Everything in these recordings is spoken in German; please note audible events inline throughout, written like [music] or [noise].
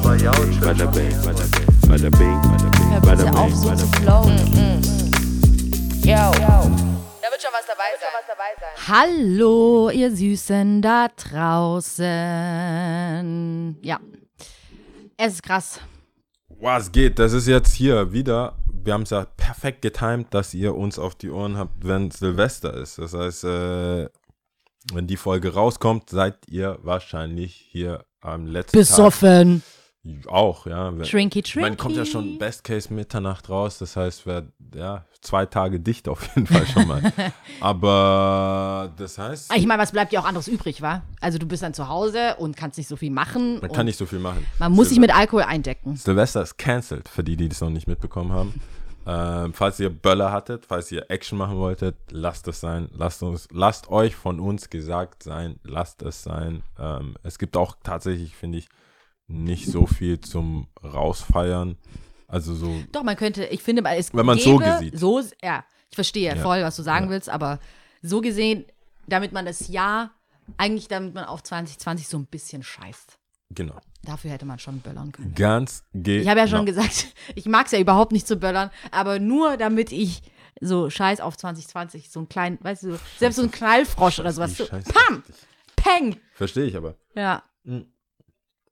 bing, bada bing, bada bing, bada bing, bada bing, bada bitte auf, bing, bada zu bing. flowen. Yo. Da wird schon was dabei sein. Hallo, ihr Süßen da draußen. Ja. Es ist krass. Was geht? Das ist jetzt hier wieder. Wir haben es ja perfekt getimt, dass ihr uns auf die Ohren habt, wenn Silvester ist. Das heißt, äh, wenn die Folge rauskommt, seid ihr wahrscheinlich hier am letzten Besoffen. Tag. Auch, ja. Wenn- Trinky, meine, kommt ja schon Best Case Mitternacht raus. Das heißt, wir ja zwei Tage dicht auf jeden Fall schon mal. [laughs] Aber das heißt, Ich meine, was bleibt dir auch anderes übrig, wa? Also du bist dann zu Hause und kannst nicht so viel machen. man kann nicht so viel machen. man muss sich Silve- mit Alkohol eindecken. Silvester ist cancelled, für die, die das noch nicht mitbekommen haben. [laughs] Ähm, falls ihr Böller hattet, falls ihr Action machen wolltet, lasst es sein. Lasst uns, lasst euch von uns gesagt sein, lasst es sein. Ähm, es gibt auch tatsächlich, finde ich, nicht so viel zum Rausfeiern. Also so, Doch, man könnte, ich finde, es Wenn man so gesieht. So, ja, ich verstehe Ja. voll, was du sagen Ja. willst, aber so gesehen, damit man das Jahr, eigentlich damit man auf 2020 so ein bisschen scheißt. genau. Dafür hätte man schon böllern können. Ganz genau. Ich habe ja schon gesagt, [laughs] ich mag es ja überhaupt nicht zu böllern, aber nur damit ich so scheiß auf 2020, so einen kleinen, weißt du, selbst so ein Knallfrosch oder sowas. So, pam! Peng! Verstehe ich aber. Ja. Mhm.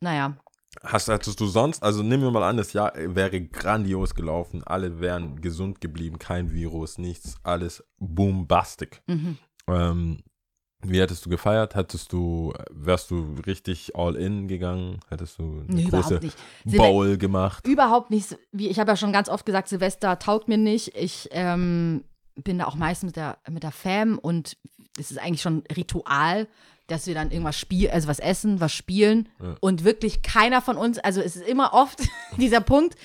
Naja. Hast, hattest du sonst, also nehmen wir mal an, das Jahr wäre grandios gelaufen, alle wären gesund geblieben, kein Virus, nichts, alles boombastic. Mhm. Ähm, wie hättest du gefeiert? Hättest du, wärst du richtig all in gegangen? Hättest du eine Nee, große Bowl gemacht? Überhaupt nicht. Wie, ich habe ja schon ganz oft gesagt, Silvester taugt mir nicht. Ich ähm, bin da auch meist mit der, mit der Fam und es ist eigentlich schon Ritual, dass wir dann irgendwas spielen, also was essen, was spielen. Ja. Und wirklich keiner von uns, also es ist immer oft [laughs] dieser Punkt,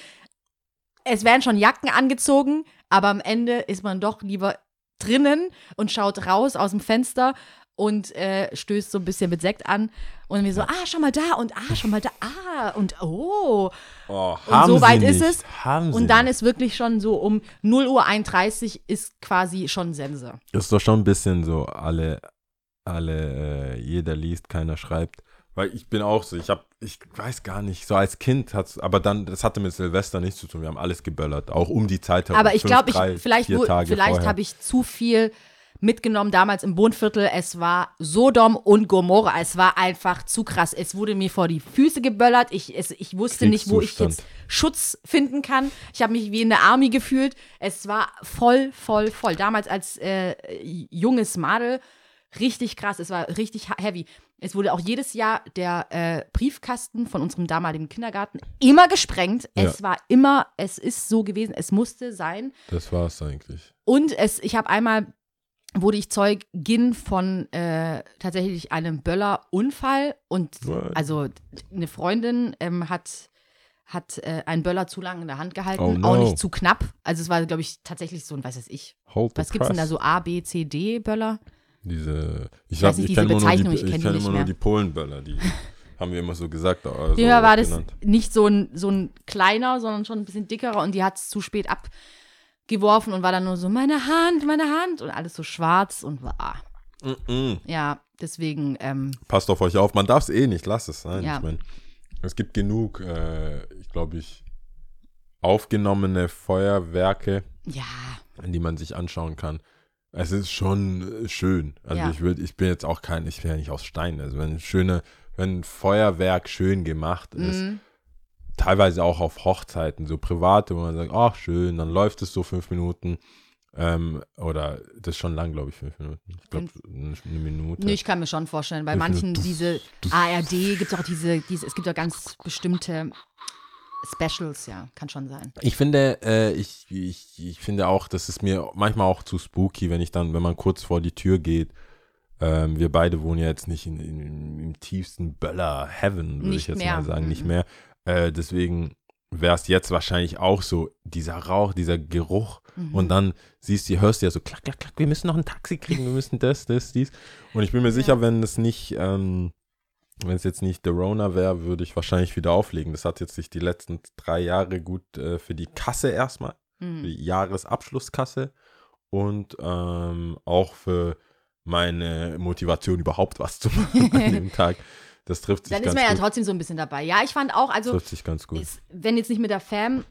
es werden schon Jacken angezogen, aber am Ende ist man doch lieber drinnen und schaut raus aus dem Fenster und äh, stößt so ein bisschen mit Sekt an und wir so, ah, schau mal da und ah, schau mal da, ah und oh. Oh, Und so weit nicht. ist es. Haben Und dann nicht. ist wirklich schon so um 0 Uhr 31 ist quasi schon Sense. ist doch schon ein bisschen so, alle, alle, äh, jeder liest, keiner schreibt. Weil ich bin auch so, ich habe, ich weiß gar nicht, so als Kind hat's, aber dann, das hatte mit Silvester nichts zu tun. Wir haben alles geböllert, auch um die Zeit herum. Aber ich glaube, ich, vielleicht, wo- Tage vielleicht habe ich zu viel mitgenommen damals im Wohnviertel. Es war Sodom und Gomorra. Es war einfach zu krass. Es wurde mir vor die Füße geböllert. Ich, es, ich wusste nicht, wo ich jetzt Schutz finden kann. Ich habe mich wie in der Army gefühlt. Es war voll, voll, voll. Damals als äh, junges Madel richtig krass. Es war richtig heavy. Es wurde auch jedes Jahr der äh, Briefkasten von unserem damaligen Kindergarten immer gesprengt. Es Ja. war immer, es ist so gewesen, es musste sein. Das war's eigentlich. Und es, ich habe einmal, wurde ich Zeugin von äh, tatsächlich einem Böller-Unfall. Und What? also eine Freundin ähm, hat, hat äh, einen Böller zu lang in der Hand gehalten, Oh no. auch nicht zu knapp. Also es war, glaube ich, tatsächlich so ein, weiß weiß ich, Hold was gibt es denn da so A, B, C, D Böller? Diese, ich, Ich hab- ich diese kenne immer, nur die, ich kenn ich die immer nur die Polenböller, die [laughs] haben wir immer so gesagt. Also Ja, war das genannt. nicht so ein, so ein kleiner, sondern schon ein bisschen dickerer und die hat es zu spät abgeworfen und war dann nur so, meine Hand, meine Hand und alles so schwarz und war. Mm-mm. Ja, deswegen, ähm, Passt auf euch auf, man darf es eh nicht, lasst es sein. Ja. Ich mein, es gibt genug, äh, ich glaube ich, aufgenommene Feuerwerke, ja, an die man sich anschauen kann. Es ist schon äh, schön. Also Ja. ich will, ich bin jetzt auch kein, ich bin ja nicht aus Stein. Also wenn schöne, wenn ein Feuerwerk schön gemacht ist, mhm. Teilweise auch auf Hochzeiten, so private, wo man sagt, ach schön, dann läuft es so fünf Minuten. Ähm, oder das ist schon lang, glaube ich, fünf Minuten. Ich glaube, eine, Minute. nee, ich kann mir schon vorstellen, bei manchen diese ARD gibt es auch diese, diese, es gibt ja ganz bestimmte Specials, ja, kann schon sein. Ich finde, äh, ich, ich, ich finde auch, das ist mir manchmal auch zu spooky, wenn ich dann, wenn man kurz vor die Tür geht. Ähm, wir beide wohnen ja jetzt nicht in, in, im tiefsten Böller-Heaven, würde ich Nicht jetzt mehr. mal sagen, nicht Mhm. mehr. Äh, deswegen wäre es jetzt wahrscheinlich auch so, dieser Rauch, dieser Geruch. Mhm. Und dann siehst du, hörst du ja so, klack, klack, klack, wir müssen noch ein Taxi kriegen, wir müssen das, das, dies. Und ich bin mir sicher, wenn es nicht, ähm, wenn es jetzt nicht The Rona wäre, würde ich wahrscheinlich wieder auflegen. Das hat jetzt sich die letzten drei Jahre gut äh, für die Kasse erstmal, für Mhm. die Jahresabschlusskasse und ähm, auch für meine Motivation überhaupt was zu machen an [laughs] dem Tag Das trifft sich Dann ist ganz man ja gut. trotzdem so ein bisschen dabei. Ja, ich fand auch, also trifft sich ganz gut. ist, wenn jetzt nicht mit der Fam,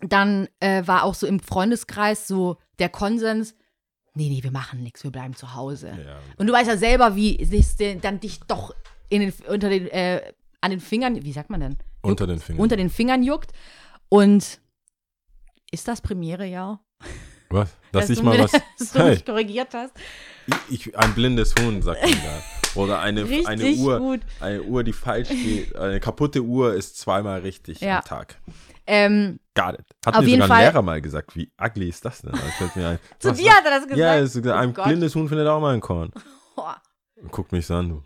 dann äh, war auch so im Freundeskreis so der Konsens, nee, nee, wir machen nichts, wir bleiben zu Hause. Ja. Und du weißt ja selber, wie sich dann dich doch in den, unter den, äh, an den Fingern, wie sagt man denn? Unter den Fingern. Unter den Fingern juckt. Und ist das Premierejahr? Was? Dass, ich du mal was. [laughs] dass du mich korrigiert hast. ich, ich, ein blindes Huhn, sagt man da. Oder eine, eine Uhr. gut. Eine Uhr, die falsch geht. Eine kaputte Uhr ist zweimal richtig Ja. am Tag. Ähm, Got it. Hat mir sogar ein Fall- Lehrer mal gesagt. Wie ugly ist das denn? Ein. [laughs] zu dir hat er das gesagt. Ja, ist, ein Oh blindes Huhn findet auch mal ein Korn. Guckt mich so an, du.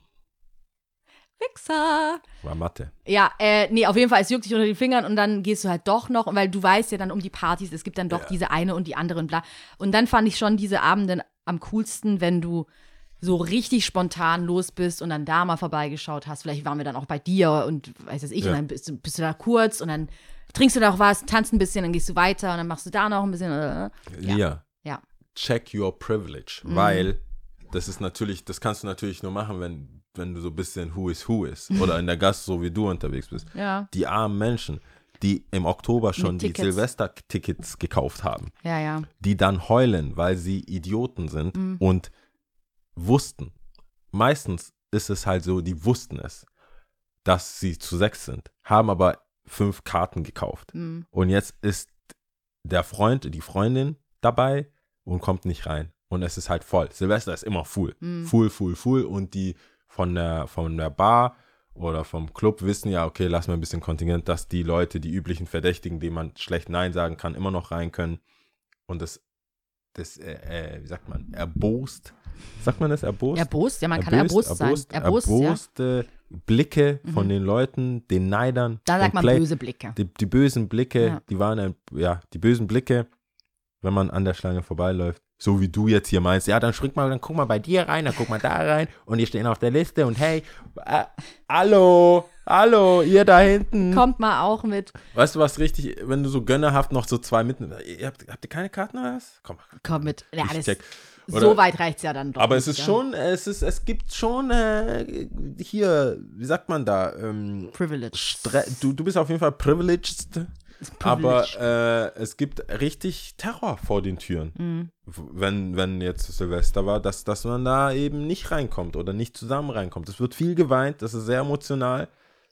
Wichser. War Mathe. Ja, äh, nee, auf jeden Fall, es juckt dich unter den Fingern und dann gehst du halt doch noch, weil du weißt ja dann um die Partys, es gibt dann doch diese eine und die andere und bla. Und dann fand ich schon diese Abende am coolsten, wenn du so richtig spontan los bist und dann da mal vorbeigeschaut hast. Vielleicht waren wir dann auch bei dir und weiß es ich, Ja. und dann bist du, bist du da kurz und dann trinkst du da auch was, tanzt ein bisschen, dann gehst du weiter und dann machst du da noch ein bisschen. Äh, Ja. Lia, ja. check your privilege. Mhm. Weil das ist natürlich, das kannst du natürlich nur machen, wenn, wenn du so ein bisschen who is who ist. [laughs] Oder in der Gast, so wie du unterwegs bist. Ja, Die armen Menschen, die im Oktober schon die Tickets. Silvester-Tickets gekauft haben. ja, ja. die dann heulen, weil sie Idioten sind Mhm. und wussten. Meistens ist es halt so, die wussten es, dass sie zu sechs sind, haben aber fünf Karten gekauft. Mhm. Und jetzt ist der Freund, die Freundin dabei und kommt nicht rein. Und es ist halt voll. Silvester ist immer full. Mhm. Full, full, full. Und die von der, von der Bar oder vom Club wissen ja, okay, lass mal ein bisschen Kontingent, dass die Leute, die üblichen Verdächtigen, denen man schlecht Nein sagen kann, immer noch rein können. Und das, das äh, äh, wie sagt man, erbost. Sagt man das erbost? Erbost, ja, man kann erbost, sein. erbost, Erbost, ja. Mhm. erboste Blicke von den Leuten, den Neidern. Da sagt man Play- böse Blicke. die, die bösen Blicke, Ja. die waren, ein, ja, die bösen Blicke, wenn man an der Schlange vorbeiläuft. So wie du jetzt hier meinst, ja, dann spring mal, dann guck mal bei dir rein, dann guck mal da rein und die stehen auf der Liste und hey, äh, hallo, hallo, ihr da hinten. Kommt mal auch mit. Weißt du, was richtig, wenn du so gönnerhaft noch so zwei mitnimmst, ihr habt, habt ihr keine Karten oder was? Komm, Komm mit. Ja, ich das, check. so Oder- weit reicht's ja dann doch. Aber nicht, es ist ja. schon, es ist, es gibt schon äh, hier, wie sagt man da, ähm, Privilege. Stre du, du bist auf jeden Fall privileged, aber äh, es gibt richtig Terror vor den Türen. Mhm. Wenn, wenn jetzt Silvester war, dass, dass man da eben nicht reinkommt oder nicht zusammen reinkommt. Es wird viel geweint, das ist sehr emotional,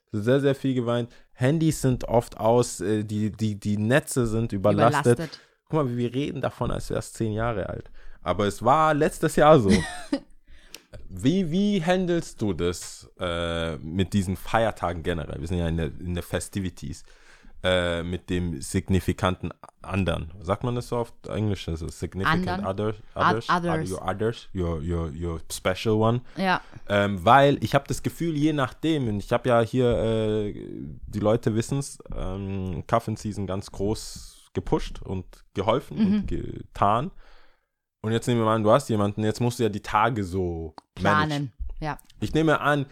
es wird sehr, sehr viel geweint. Handys sind oft aus, äh, die, die, die Netze sind überlastet. Überlastet. Guck mal, wir reden davon, als wärst zehn Jahre alt. Aber es war letztes Jahr so. [laughs] wie, wie handelst du das äh, mit diesen Feiertagen generell? Wir sind ja in der, in der Festivities. Äh, mit dem signifikanten anderen. Sagt man das so auf Englisch? Also significant Anderen. others, Oth- others, others. your others, your, your, your special one. Ja. Ähm, weil ich habe das Gefühl, je nachdem, und ich habe ja hier, äh, die Leute wissen es, ähm, Cuffin Season ganz groß gepusht und geholfen Mhm. und getan. Und jetzt nehmen wir mal an, du hast jemanden, jetzt musst du ja die Tage so managen. Planen. Ja. Ich nehme an,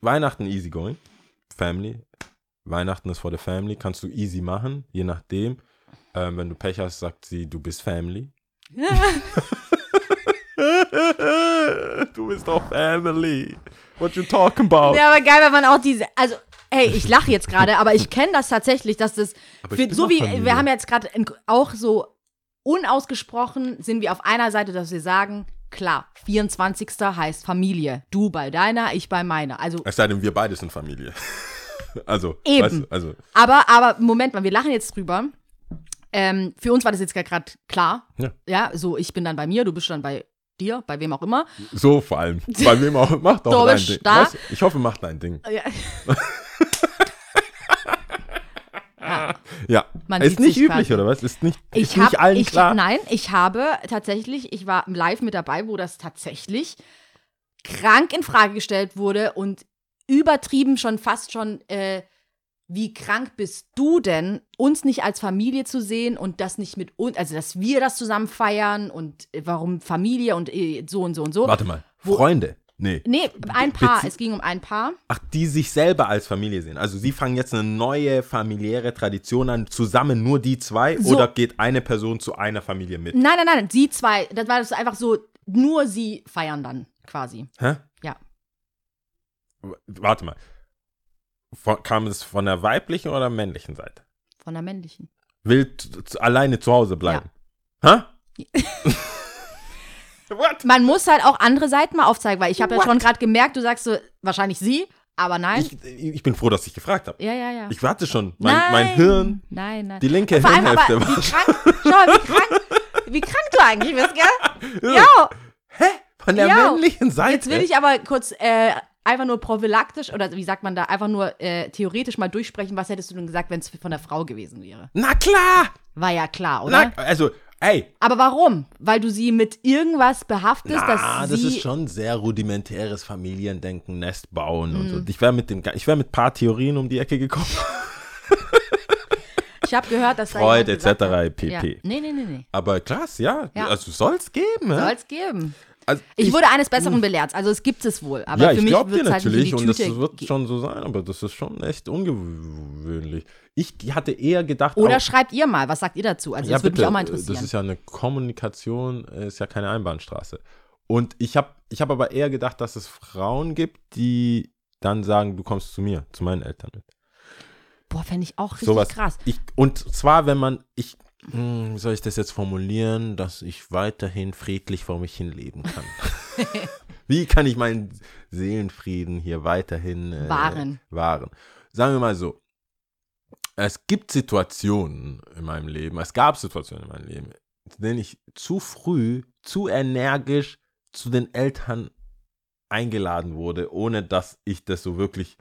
Weihnachten easy going, Family. Weihnachten ist for the Family, kannst du easy machen, je nachdem. Ähm, wenn du Pech hast, sagt sie, du bist Family. [laughs] du bist doch Family. What you talking about? Ja, aber geil, wenn man auch diese. Also, hey, ich lache jetzt gerade, aber ich kenne das tatsächlich, dass das. Aber ich Für, so wie. Wir haben jetzt gerade auch so unausgesprochen sind wir auf einer Seite, dass wir sagen, klar, 24. heißt Familie. Du bei deiner, ich bei meiner. Also, Es sei denn, wir beide sind Familie. Also, Eben. Weißt du, also, aber, aber, Moment mal, wir lachen jetzt drüber. Ähm, für uns war das jetzt gerade klar. Ja. Ja, so, ich bin dann bei mir, du bist dann bei dir, bei wem auch immer. so vor allem. Bei wem auch, macht doch dein Ding. da. Was? Ich hoffe, macht dein Ding. Ja. Ja. [laughs] Man ist nicht üblich, quasi. oder was? Ist nicht, Ich ist nicht hab, allen ich, klar. Nein, ich habe tatsächlich, ich war live mit dabei, wo das tatsächlich krank in Frage gestellt wurde und übertrieben schon fast schon, äh, wie krank bist du denn, uns nicht als Familie zu sehen und das nicht mit uns, also dass wir das zusammen feiern und äh, warum Familie und äh, so und so und so. Warte mal. Wo- Freunde. Nee. Nee, ein Paar, Bezie- es ging um ein Paar. Ach, die sich selber als Familie sehen. Also sie fangen jetzt eine neue familiäre Tradition an, zusammen nur die zwei, So. oder geht eine Person zu einer Familie mit? Nein, nein, nein, sie zwei, das war das einfach so, nur sie feiern dann quasi. Hä? Ja. Warte mal. Von, kam es von der weiblichen oder männlichen Seite? Von der männlichen. Will alleine zu Hause bleiben? Hä? [laughs] What? Man muss halt auch andere Seiten mal aufzeigen, weil ich habe ja schon gerade gemerkt, du sagst so, wahrscheinlich sie, aber nein. Ich, ich bin froh, dass ich gefragt habe. ja, ja, ja. Ich warte schon. Mein, nein, mein Hirn, Nein, nein. die linke Vor allem aber, Hirnhälfte wie war. krank, schau mal, wie [laughs] krank, wie krank du eigentlich bist, gell? [laughs] Ja, Hä? Von der Ja. männlichen Seite? jetzt will ich aber kurz äh, einfach nur prophylaktisch, oder wie sagt man da, einfach nur äh, theoretisch mal durchsprechen, was hättest du denn gesagt, wenn es von der Frau gewesen wäre? Na klar! War ja klar, oder? Na, also, ey. Aber warum? Weil du sie mit irgendwas behaftest, Na, dass das sie... ist schon sehr rudimentäres Familiendenken, Nest bauen und Mhm. so. Ich wäre mit dem, ich wäre mit paar Theorien um die Ecke gekommen. Ich habe gehört, dass da Freud etc. pp. Ja. Nee, nee, nee, nee. Aber krass, ja. Ja. Also soll's geben. Soll es geben. Also, Ich, wurde eines Besseren belehrt. Also es gibt es wohl. Aber ja, für ich mich glaube dir halt natürlich die und das wird schon so sein, aber das ist schon echt ungewöhnlich. Ich hatte eher gedacht, Oder auch, schreibt ihr mal, was sagt ihr dazu? Also ja, das würde mich auch mal Das interessieren. ist ja eine Kommunikation, ist ja keine Einbahnstraße. Und ich habe ich hab aber eher gedacht, dass es Frauen gibt, die dann sagen, du kommst zu mir, zu meinen Eltern mit. Boah, fände ich auch richtig Sowas. krass. Ich, und zwar, wenn man, ich, hm, wie soll ich das jetzt formulieren, dass ich weiterhin friedlich vor mich hin leben kann. [laughs] wie kann ich meinen Seelenfrieden hier weiterhin äh, Wahren. wahren? Sagen wir mal so. Es gibt Situationen in meinem Leben, es gab Situationen in meinem Leben, in denen ich zu früh, zu energisch zu den Eltern eingeladen wurde, ohne dass ich das so wirklich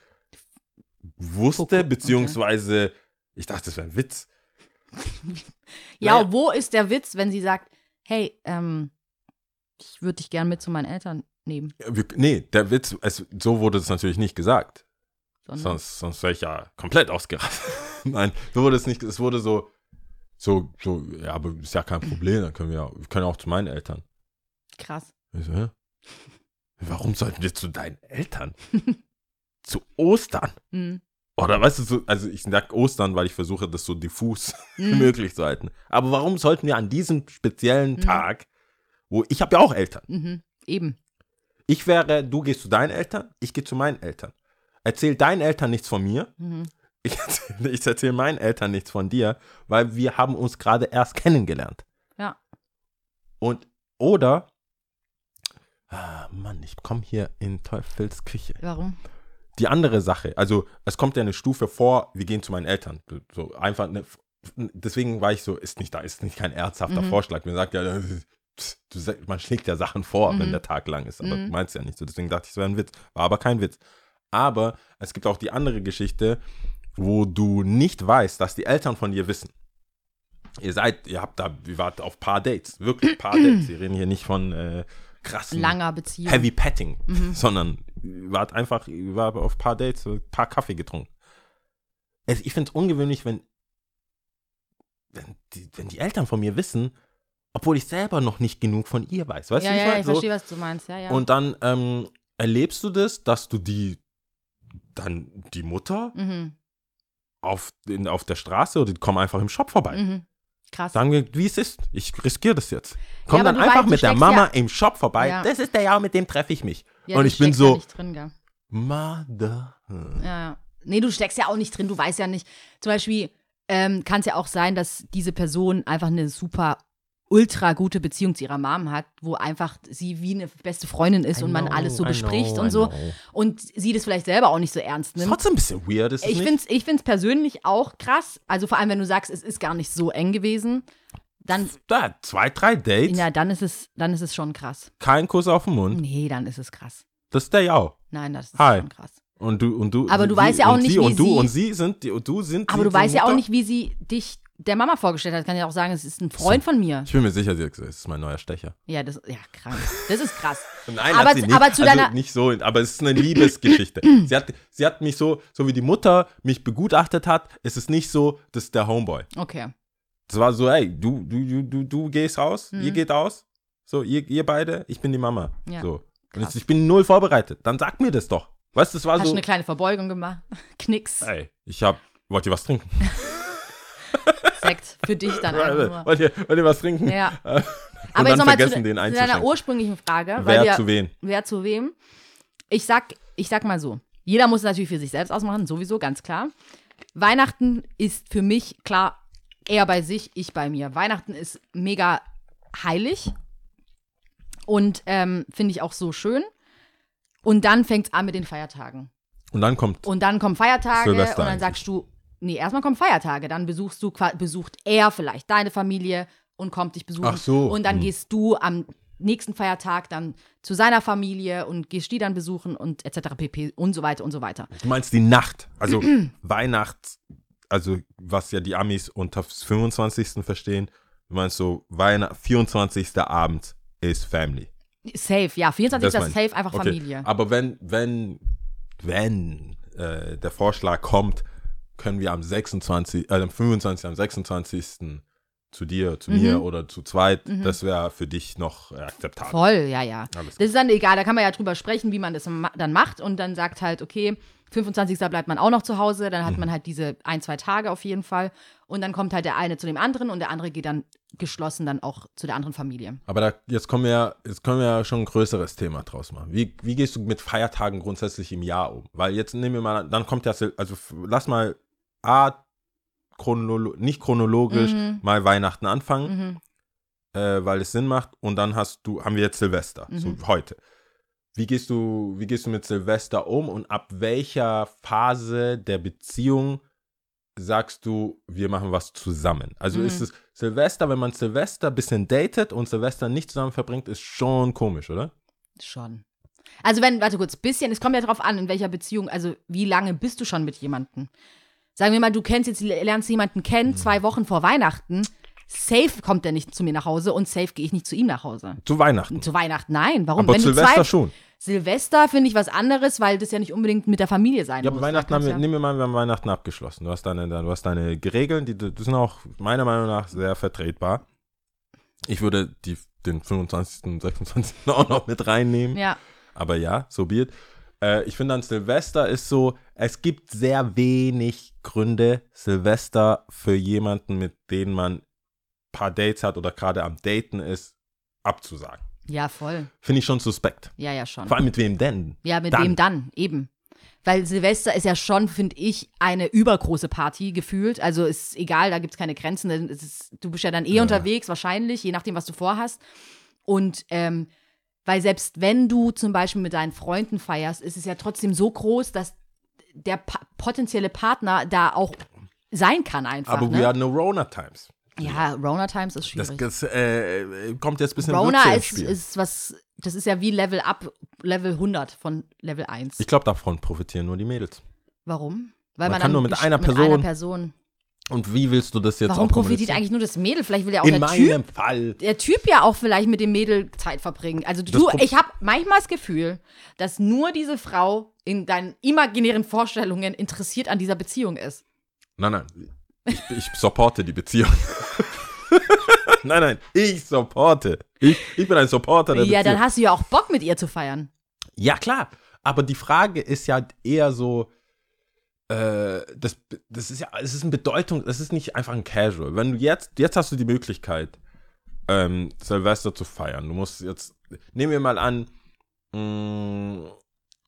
wusste, Okay. beziehungsweise ich dachte, das wäre ein Witz. [laughs] Ja, Naja. wo ist der Witz, wenn sie sagt, hey, ähm, ich würde dich gern mit zu meinen Eltern nehmen? Wir, nee, der Witz, es, so wurde es natürlich nicht gesagt. Sondern, Sonst, sonst wäre ich ja komplett ausgerastet. [laughs] Nein, so wurde es nicht. Es wurde so, so, so, ja, aber ist ja kein Problem, dann können wir, ja- wir können auch zu meinen Eltern. krass. So, hä? Warum sollten wir zu deinen Eltern? [laughs] zu Ostern? Mhm. Oder weißt du, so, also ich sag Ostern, weil ich versuche, das so diffus wie [laughs] Mhm. möglich zu halten. Aber warum sollten wir an diesem speziellen Mhm. Tag, wo ich habe ja auch Eltern. Mhm. Eben. Ich wäre, du gehst zu deinen Eltern, ich gehe zu meinen Eltern. Erzähl deinen Eltern nichts von mir. Mhm. Ich [laughs] erzähle erzähl meinen Eltern nichts von dir, weil wir haben uns gerade erst kennengelernt. Ja. Und, oder, ah, Mann, ich komme hier in Teufels Küche. Warum? Die andere Sache, also es kommt ja eine Stufe vor, wir gehen zu meinen Eltern. So einfach, eine, deswegen war ich so, ist nicht da, ist nicht kein ernsthafter Mhm. Vorschlag. Mir sagt ja, man schlägt ja Sachen vor, wenn Mhm. der Tag lang ist, aber Mhm. du meinst ja nicht so. Deswegen dachte ich, es wäre ein Witz. War aber kein Witz. Aber es gibt auch die andere Geschichte, wo du nicht weißt, dass die Eltern von dir wissen. Ihr seid, ihr habt da, ihr wart auf paar Dates, wirklich paar [clears throat] Dates. Wir reden hier nicht von äh, krassen Langer Beziehung. Heavy Petting, Mhm. sondern ihr wart einfach, wart auf paar Dates, ein paar Kaffee getrunken. Also ich finde es ungewöhnlich, wenn, wenn, die, wenn die Eltern von mir wissen, obwohl ich selber noch nicht genug von ihr weiß. Weißt ja, du, ja, ich meine? ich So, verstehe, was du meinst. Ja, ja. Und dann ähm, erlebst du das, dass du die dann die Mutter mhm. auf, in, auf der Straße oder die kommen einfach im Shop vorbei. Mhm. Krass. Sagen wir, wie es ist. Ich riskiere das jetzt. Komm aber dann einfach mit der Mama ja- im Shop vorbei. Ja. Das ist der ja, mit dem treffe ich mich. Ja, und ich bin so, Ja nicht drin, gell? Mother. Ja. Nee, du steckst ja auch nicht drin, du weißt ja nicht. Zum Beispiel ähm, kann es ja auch sein, dass diese Person einfach eine super ultra gute Beziehung zu ihrer Mom hat, wo einfach sie wie eine beste Freundin ist I und man know, alles so I bespricht know, und so. Und sie das vielleicht selber auch nicht so ernst nimmt. trotzdem ein bisschen weird, ist es Ich finde es ich persönlich auch krass. Also vor allem, wenn du sagst, es ist gar nicht so eng gewesen, dann, Da, zwei, drei Dates, ja, dann ist es, dann ist es schon krass. kein Kuss auf den Mund. Nee, dann ist es krass. Das ist der Jau. Nein, das ist Hi. schon krass. Und du und du. Aber sie- du weißt ja auch nicht, sie wie und du sie- und sie sind die und du sind. Aber sie du weißt ja auch nicht, wie sie dich der Mama vorgestellt hat. Kann ja auch sagen, es ist ein Freund von mir. Ich bin mir sicher, sie hat gesagt, es ist mein neuer Stecher. Ja, das, ja, krank. Das ist krass. [laughs] Nein, Aber- hat sie nicht. aber zu also deiner- nicht so, aber es ist eine Liebesgeschichte. [clears throat] sie, hat, sie hat mich so, so wie die Mutter mich begutachtet hat, ist es nicht so, das ist der Homeboy. Okay. Es war so, ey, du, du, du, du, du gehst raus, ihr geht aus. So, ihr, ihr beide, ich bin die Mama. Mhm. Ja. So. Und Krass. ich, bin null vorbereitet. Dann sag mir das doch. Weißt du, das war Hast du so. eine kleine Verbeugung gemacht? [laughs] Knicks. Ey, ich hab. Wollt ihr was trinken? [laughs] Sekt. Für dich dann einfach nur. wollt, ihr, wollt ihr was trinken? Ja. [laughs] Und Aber jetzt nochmal zu, vergessen, den zu deiner einzuschenken. ursprünglichen Frage. Wer wir, zu wen? Wer zu wem? Ich sag, ich sag mal so. Jeder muss es natürlich für sich selbst ausmachen, sowieso, ganz klar. Weihnachten ist für mich, klar, er bei sich, ich bei mir. Weihnachten ist mega heilig und ähm, finde ich auch so schön. Und dann fängt es an mit den Feiertagen. Und dann kommt Und dann kommen Feiertage Silvester und dann eigentlich. sagst du, nee, erstmal kommen Feiertage, dann besuchst du, besucht er vielleicht deine Familie und kommt dich besuchen. Ach so, Und dann hm. gehst du am nächsten Feiertag dann zu seiner Familie und gehst die dann besuchen und etc. pp. und so weiter und so weiter. Du meinst die Nacht, also [clears throat] Weihnachts, also was ja die Amis unter 25. verstehen. Du meinst so, Weihnacht, 24. Abend ist Family. Safe, ja, 24. Das ist safe, einfach Okay. Familie. Aber wenn, wenn, wenn äh, der Vorschlag kommt, können wir am 26., äh, am 25., am 26. zu dir, zu Mhm. mir oder zu zweit, das wäre für dich noch äh, akzeptabel. Voll, ja, ja. Alles Das ist dann egal, da kann man ja drüber sprechen, wie man das dann macht und dann sagt halt, okay, 25. bleibt man auch noch zu Hause, dann hat Mhm. man halt diese ein, zwei Tage auf jeden Fall und dann kommt halt der eine zu dem anderen und der andere geht dann geschlossen dann auch zu der anderen Familie. Aber da, jetzt, kommen wir, ja- jetzt können wir ja schon ein größeres Thema draus machen. Wie, wie gehst du mit Feiertagen grundsätzlich im Jahr um? Weil jetzt nehmen wir mal, dann kommt ja, also lass mal A, chronolo nicht chronologisch Mhm. mal Weihnachten anfangen, äh, weil es Sinn macht. Und dann hast du, haben wir jetzt Silvester, so Mhm. heute. Wie gehst du, wie gehst du mit Silvester um und ab welcher Phase der Beziehung sagst du, wir machen was zusammen? Also Mhm. ist es Silvester, wenn man Silvester ein bisschen datet und Silvester nicht zusammen verbringt, ist schon komisch, oder? Schon. Also wenn, warte kurz, bisschen, es kommt ja drauf an, in welcher Beziehung, also wie lange bist du schon mit jemandem? Sagen wir mal, du kennst jetzt, lernst jemanden Mhm. kennen, zwei Wochen vor Weihnachten, safe kommt er nicht zu mir nach Hause und safe gehe ich nicht zu ihm nach Hause. Zu Weihnachten. Zu Weihnachten, nein. Warum? Aber Wenn Silvester zwei, schon. Silvester finde ich was anderes, weil das ja nicht unbedingt mit der Familie sein Ja, muss. Weihnachten haben wir, ja- nehmen wir mal, wir haben Weihnachten abgeschlossen. Du hast deine, du hast deine Regeln, die, die sind auch meiner Meinung nach sehr vertretbar. Ich würde die, den 25. und 26. auch noch mit reinnehmen. Ja, Aber ja, so it. Äh, ich finde an Silvester ist so, es gibt sehr wenig Gründe, Silvester für jemanden, mit dem man ein paar Dates hat oder gerade am Daten ist, abzusagen. ja, voll. Finde ich schon suspekt. Ja, ja, schon. Vor allem mit wem denn? Ja, mit Dann. wem dann? Eben. Weil Silvester ist ja schon, finde ich, eine übergroße Party gefühlt. Also ist egal, da gibt es keine Grenzen. denn es ist, du bist ja dann eh unterwegs, wahrscheinlich, je nachdem, was du vorhast. Und ähm, weil selbst wenn du zum Beispiel mit deinen Freunden feierst, ist es ja trotzdem so groß, dass der pa potenzielle Partner da auch sein kann einfach. Aber ne? we are no Rona Times. ja, Rona Times ist Das, schwierig. das äh, kommt jetzt ein bisschen Rona ist, ist was, das ist ja wie Level Up, Level 100 von Level 1. ich glaube, davon profitieren nur die Mädels. Warum? Weil Man man, kann nur mit einer Mit einer Person. Und wie willst du das jetzt Warum profitiert eigentlich nur das Mädel? Vielleicht will ja auch In der meinem Typ, Fall. der Typ ja auch vielleicht mit dem Mädel Zeit verbringen. Also du, Pro- ich habe manchmal das Gefühl, dass nur diese Frau in deinen imaginären Vorstellungen interessiert an dieser Beziehung ist. Nein, nein. Ich, ich supporte die Beziehung. [laughs] nein, nein. Ich supporte. Ich, ich bin ein Supporter der Ja, Beziehung. dann hast du ja auch Bock mit ihr zu feiern. Ja, klar. Aber die Frage ist ja eher so, äh, das, das ist ja, es ist eine Bedeutung, das ist nicht einfach ein Casual. Wenn du jetzt, jetzt hast du die Möglichkeit, ähm, Silvester zu feiern. Du musst jetzt, nehmen wir mal an, mh,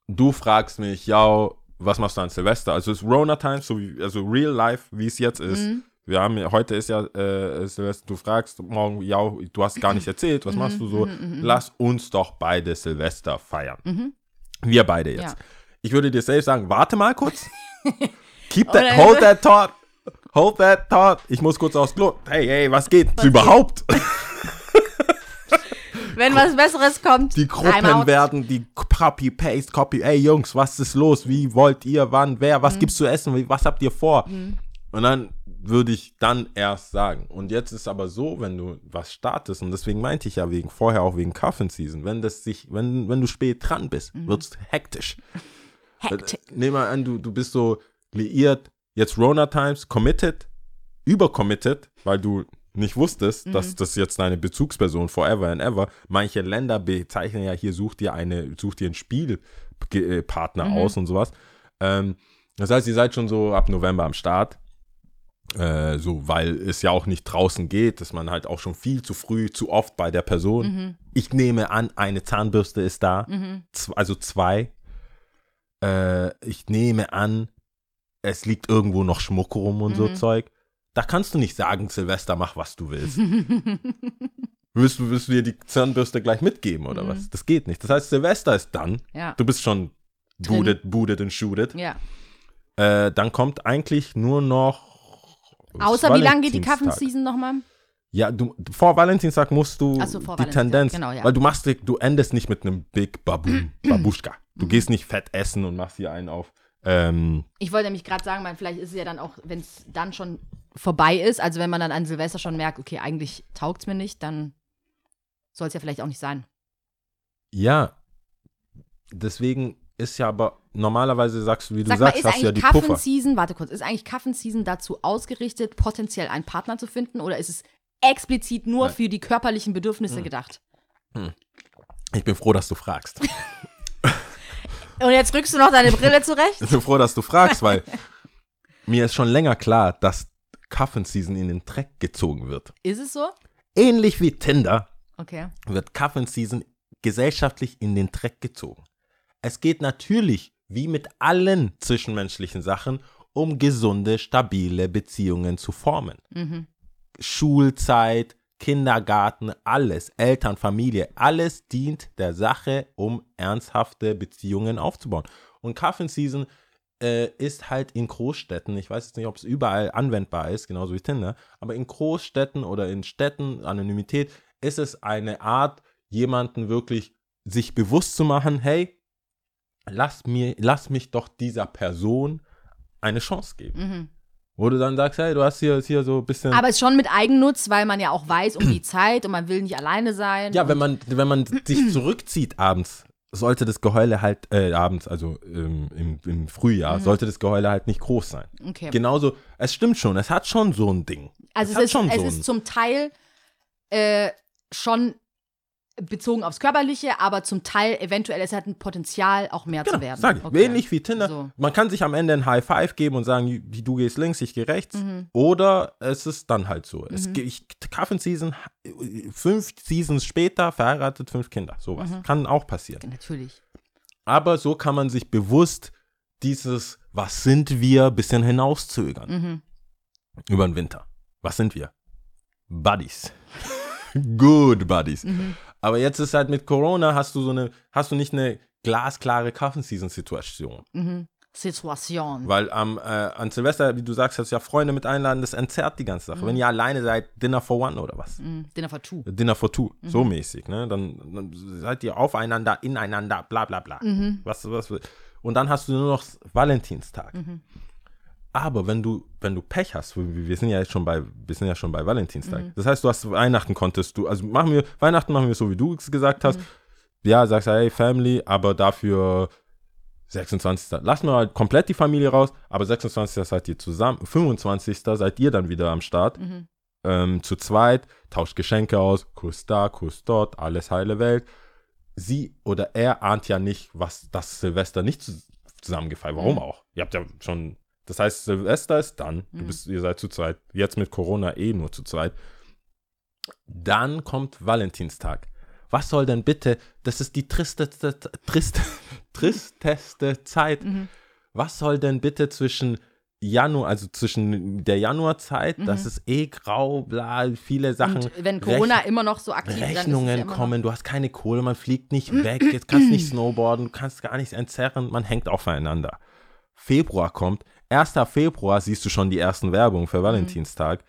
du fragst mich, ja, was machst du an Silvester? Also es ist Rona Time, so wie, also real life, wie es jetzt ist. Mhm. Wir haben ja, heute ist ja äh, Silvester, du fragst morgen, ja, du hast gar nicht erzählt, Mhm, was machst du so? Lass uns doch beide Silvester feiern. Wir beide jetzt. Ja. Ich würde dir safe sagen, warte mal kurz. [laughs] Keep that, hold that thought. Hold that thought. Ich muss kurz aufs Klo. Hey, hey, was geht überhaupt? [laughs] Wenn was Besseres kommt, Die Gruppen werden die Copy, Paste, Copy. Ey, Jungs, was ist los? Wie wollt ihr, wann, wer, Mhm. was gibt's zu essen? Was habt ihr vor? Und dann würde ich dann erst sagen. Und jetzt ist aber so, wenn du was startest, und deswegen meinte ich ja wegen vorher auch wegen Coffin Season, wenn das sich, wenn, wenn du spät dran bist, Mhm. wird's hektisch. Hektik. Nehmen wir an, du, du bist so liiert, jetzt Rona Times, committed, übercommitted, weil du nicht wusstest, Mhm. dass das jetzt deine Bezugsperson forever and ever. Manche Länder bezeichnen ja hier, such dir eine, such dir einen Spielpartner Mhm. aus und sowas. Ähm, das heißt, ihr seid schon so ab November am Start. Äh, so, weil es ja auch nicht draußen geht, dass man halt auch schon viel zu früh, zu oft bei der Person. Mhm. Ich nehme an, eine Zahnbürste ist da, Z- also zwei. Äh, ich nehme an, es liegt irgendwo noch Schmuck rum und so Mhm. Zeug. Da kannst du nicht sagen, Silvester, mach was du willst. [laughs] willst, du, willst du dir die Zahnbürste gleich mitgeben oder Mhm. was? Das geht nicht. Das heißt, Silvester ist dann. Ja. Du bist schon booted, booted und shooted. ja. Äh, dann kommt eigentlich nur noch. Außer wie lange geht die. Kaffen-Season nochmal? Ja, du, vor Valentinstag musst du so, vor die Tendenz, genau, ja. weil du machst, du endest nicht mit einem Big Baboon, [clears throat] Babuschka. Du Mhm. gehst nicht fett essen und machst hier einen auf. Ähm, Ich wollte nämlich gerade sagen, man, vielleicht ist es ja dann auch, wenn es dann schon vorbei ist, also wenn man dann an Silvester schon merkt, okay, eigentlich taugt es mir nicht, dann soll es ja vielleicht auch nicht sein. ja, deswegen ist ja aber normalerweise sagst du, wie du Sag mal, sagst, ist hast du ja die eigentlich Puffer. Warte kurz, ist eigentlich Kaffen-Season dazu ausgerichtet, potenziell einen Partner zu finden oder ist es explizit nur Nein. für die körperlichen Bedürfnisse Hm. gedacht? Ich bin froh, dass du fragst. [laughs] Und jetzt rückst du noch deine Brille zurecht? Ich bin froh, dass du fragst, weil [laughs] mir ist schon länger klar, dass Kaffen-Season in den Dreck gezogen wird. Ist es so? Ähnlich wie Tinder Okay. wird Kaffen-Season gesellschaftlich in den Dreck gezogen. Es geht natürlich, wie mit allen zwischenmenschlichen Sachen, um gesunde, stabile Beziehungen zu formen. Mhm. Schulzeit, Kindergarten, alles, Eltern, Familie, alles dient der Sache, um ernsthafte Beziehungen aufzubauen. Und Kaffen-Season äh, ist halt in Großstädten, ich weiß jetzt nicht, ob es überall anwendbar ist, genauso wie Tinder, aber in Großstädten oder in Städten, Anonymität, ist es eine Art, jemanden wirklich sich bewusst zu machen, hey, lass, mir, lass mich doch dieser Person eine Chance geben. Mhm. Wo du dann sagst, hey, du hast hier, hier so ein bisschen. Aber es ist schon mit Eigennutz, weil man ja auch weiß um die [clears throat] Zeit und man will nicht alleine sein. ja, wenn man, wenn man sich [clears throat] zurückzieht abends, sollte das Geheule halt, äh, abends, also ähm, im, im Frühjahr, Mhm. sollte das Geheule halt nicht groß sein. Okay. Genauso, es stimmt schon, es hat schon so ein Ding. Also es es, ist, schon es so ein- ist zum Teil äh, schon bezogen aufs Körperliche, aber zum Teil eventuell, es hat ein Potenzial, auch mehr zu Genau, werden. sag ich. Okay. Ähnlich wie Tinder. So. Man kann sich am Ende ein High Five geben und sagen, du gehst links, ich gehe rechts. Mhm. Oder es ist dann halt so. Es, ge- ich, Kaffen-Season, fünf Seasons später, verheiratet, fünf Kinder. Sowas. Mhm. Kann auch passieren. Natürlich. Aber so kann man sich bewusst dieses, was sind wir, bisschen hinauszögern. Mhm. Über den Winter. Was sind wir? Buddies. [laughs] Good Buddies. Mhm. Aber jetzt ist halt mit Corona, hast du so eine, hast du nicht eine glasklare Kaffen-Season-Situation. Mhm. Situation. Weil am, äh, an Silvester, wie du sagst, hast du ja Freunde mit einladen, das entzerrt die ganze Sache. Wenn ihr alleine seid, Dinner for one oder was? Mhm. Dinner for two. Dinner for two, so mäßig, ne? Dann, dann seid ihr aufeinander, ineinander, bla bla bla. Mhm. Was, was, und dann hast du nur noch Valentinstag. Aber wenn du, wenn du Pech hast, wir, sind ja jetzt schon bei, wir sind ja schon bei Valentinstag. Mhm. Das heißt, du hast Weihnachten konntest du, also machen wir, Weihnachten machen wir so, wie du es gesagt hast. Mhm. Ja, sagst du, hey, Family, aber dafür 26. Lassen wir halt komplett die Familie raus, aber 26. seid ihr zusammen, 25. seid ihr dann wieder am Start. Mhm. Ähm, zu zweit, tauscht Geschenke aus, Kuss da, Kuss dort, alles heile Welt. Sie oder er ahnt ja nicht, was das Silvester nicht zu- zusammengefallen. Warum Mhm. auch? Ihr habt ja schon, das heißt, Silvester ist dann, du Mhm. bist, ihr seid zu zweit, jetzt mit Corona eh nur zu zweit. Dann kommt Valentinstag. Was soll denn bitte, das ist die tristeste, trist, [laughs] tristeste Zeit. Mhm. Was soll denn bitte zwischen Januar, also zwischen der Januarzeit, das ist eh grau, bla, viele Sachen. Mhm. Und wenn Corona Rech- immer noch so aktiv ja Rechnungen noch- kommen, du hast keine Kohle, man fliegt nicht weg, jetzt kannst nicht [clears throat] snowboarden, du kannst gar nichts entzerren, man hängt aufeinander. Februar kommt, 1. Februar siehst du schon die ersten Werbungen Mhm. für Valentinstag.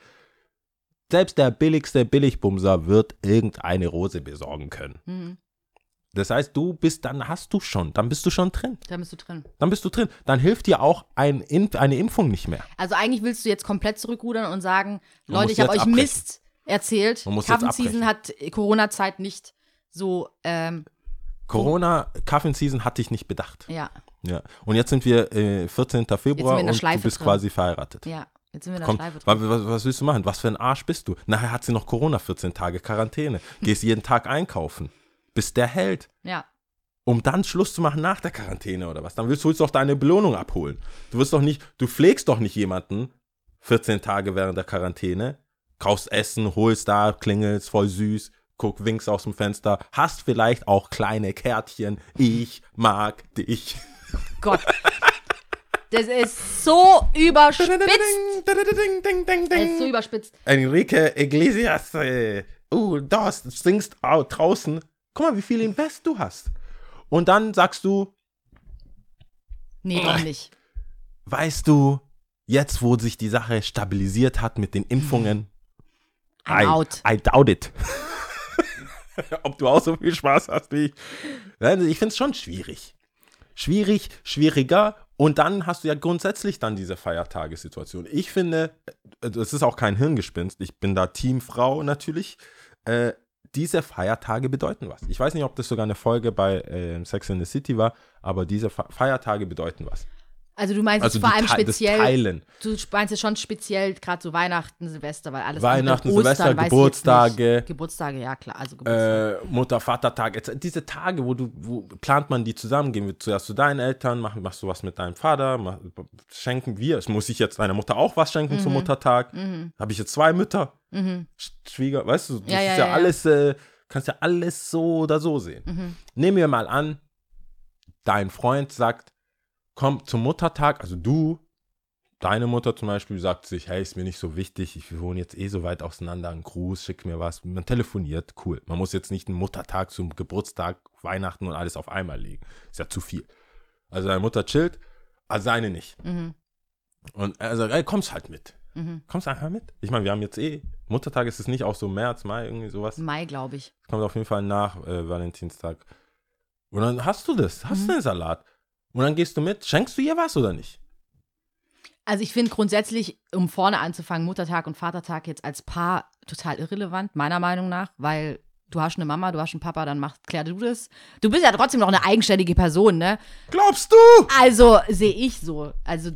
Selbst der billigste Billigbumser wird irgendeine Rose besorgen können. Mhm. Das heißt, du bist, dann hast du schon, dann bist du schon drin. Da bist du drin. Dann bist du drin. Dann hilft dir auch ein Imp eine Impfung nicht mehr. Also eigentlich willst du jetzt komplett zurückrudern und sagen, Man Leute, ich habe euch abbrechen. Mist erzählt. Kaffenseason hat Corona-Zeit nicht so, ähm, Corona, Kaffee-Season hatte ich nicht bedacht. ja, Ja. Und jetzt sind wir äh, 14. Februar der und du bist drin. quasi verheiratet. ja. Jetzt sind wir in der Komm, Schleife drin. was, was, was willst du machen? Was für ein Arsch bist du? Nachher hat sie noch Corona, 14 Tage Quarantäne. [laughs] Gehst jeden Tag einkaufen. Bist der Held. Ja. Um dann Schluss zu machen nach der Quarantäne oder was? Dann willst du jetzt doch deine Belohnung abholen. Du wirst doch nicht, du pflegst doch nicht jemanden 14 Tage während der Quarantäne, kaufst Essen, holst da, klingelst, voll süß, guck, winkst aus dem Fenster, hast vielleicht auch kleine Kärtchen. Ich mag dich. [laughs] Gott. Das ist so überspitzt. Das ist so überspitzt. Enrique Iglesias, äh, das, du singst au- draußen. Guck mal, wie viel Invest du hast. Und dann sagst du, Nee, doch nicht. weißt du, jetzt wo sich die Sache stabilisiert hat mit den Impfungen, I'm I, out. I doubt it. [laughs] Ob du auch so viel Spaß hast wie ich. Ich finde es schon schwierig. Schwierig, schwieriger. Und dann hast du ja grundsätzlich dann diese Feiertagessituation. Ich finde, äh, das ist auch kein Hirngespinst. Ich bin da Teamfrau natürlich. Äh, diese Feiertage bedeuten was. Ich weiß nicht, ob das sogar eine Folge bei äh, Sex in the City war, aber diese Fe Feiertage bedeuten was. Also du meinst Also vor allem speziell, Teilen. du meinst jetzt schon speziell gerade so Weihnachten, Silvester, weil alles Weihnachten, Ostern, Silvester, Geburtstage. Geburtstage, ja klar, also äh, Mutter, Vatertag, diese Tage, wo du, wo plant man die zusammen, gehen wir zuerst zu deinen Eltern, machen, machst du was mit deinem Vater, mach, schenken wir, es muss ich jetzt deiner Mutter auch was schenken zum Muttertag, habe ich jetzt zwei Mütter, Mhm. Sch- Schwieger, weißt du, das Ja, ja, ist ja, ja, ja. alles, äh, kannst ja alles so oder so sehen. Mhm. Nehmen wir mal an, dein Freund sagt, komm zum Muttertag, also du, deine Mutter zum Beispiel sagt sich, hey, ist mir nicht so wichtig, ich, wir wohnen jetzt eh so weit auseinander, ein Gruß, schick mir was, man telefoniert, cool. Man muss jetzt nicht einen Muttertag zum Geburtstag, Weihnachten und alles auf einmal legen. Ist ja zu viel. Also deine Mutter chillt, also seine nicht. Mhm. Und er sagt, ey, kommst halt mit. Mhm. Kommst einfach mit. Ich meine, wir haben jetzt eh, Muttertag ist es nicht auch so März, Mai, irgendwie sowas. Mai, glaube ich. Kommt auf jeden Fall nach äh, Valentinstag. Und dann hast du das, hast Mhm. du den Salat. Und dann gehst du mit. Schenkst du ihr was oder nicht? Also ich finde grundsätzlich, um vorne anzufangen, Muttertag und Vatertag jetzt als Paar total irrelevant, meiner Meinung nach, weil du hast eine Mama, du hast einen Papa, dann mach, klär du das. Du bist ja trotzdem noch eine eigenständige Person, ne? Glaubst du? Also sehe ich so. Also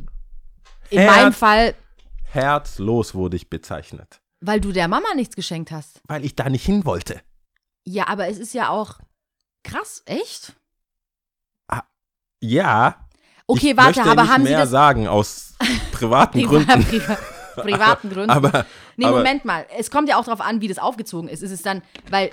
in Herz- meinem Fall, Herzlos wurde ich bezeichnet. weil du der Mama nichts geschenkt hast. Weil ich da nicht hin wollte. Ja, aber es ist ja auch krass, echt? Ja. Okay, ich warte, aber haben sie mehr das sagen aus [laughs] privaten Priva- Gründen. Priva- privaten Gründen? Aber, Nee, aber Moment mal. Es kommt ja auch darauf an, wie das aufgezogen ist. Ist es dann, weil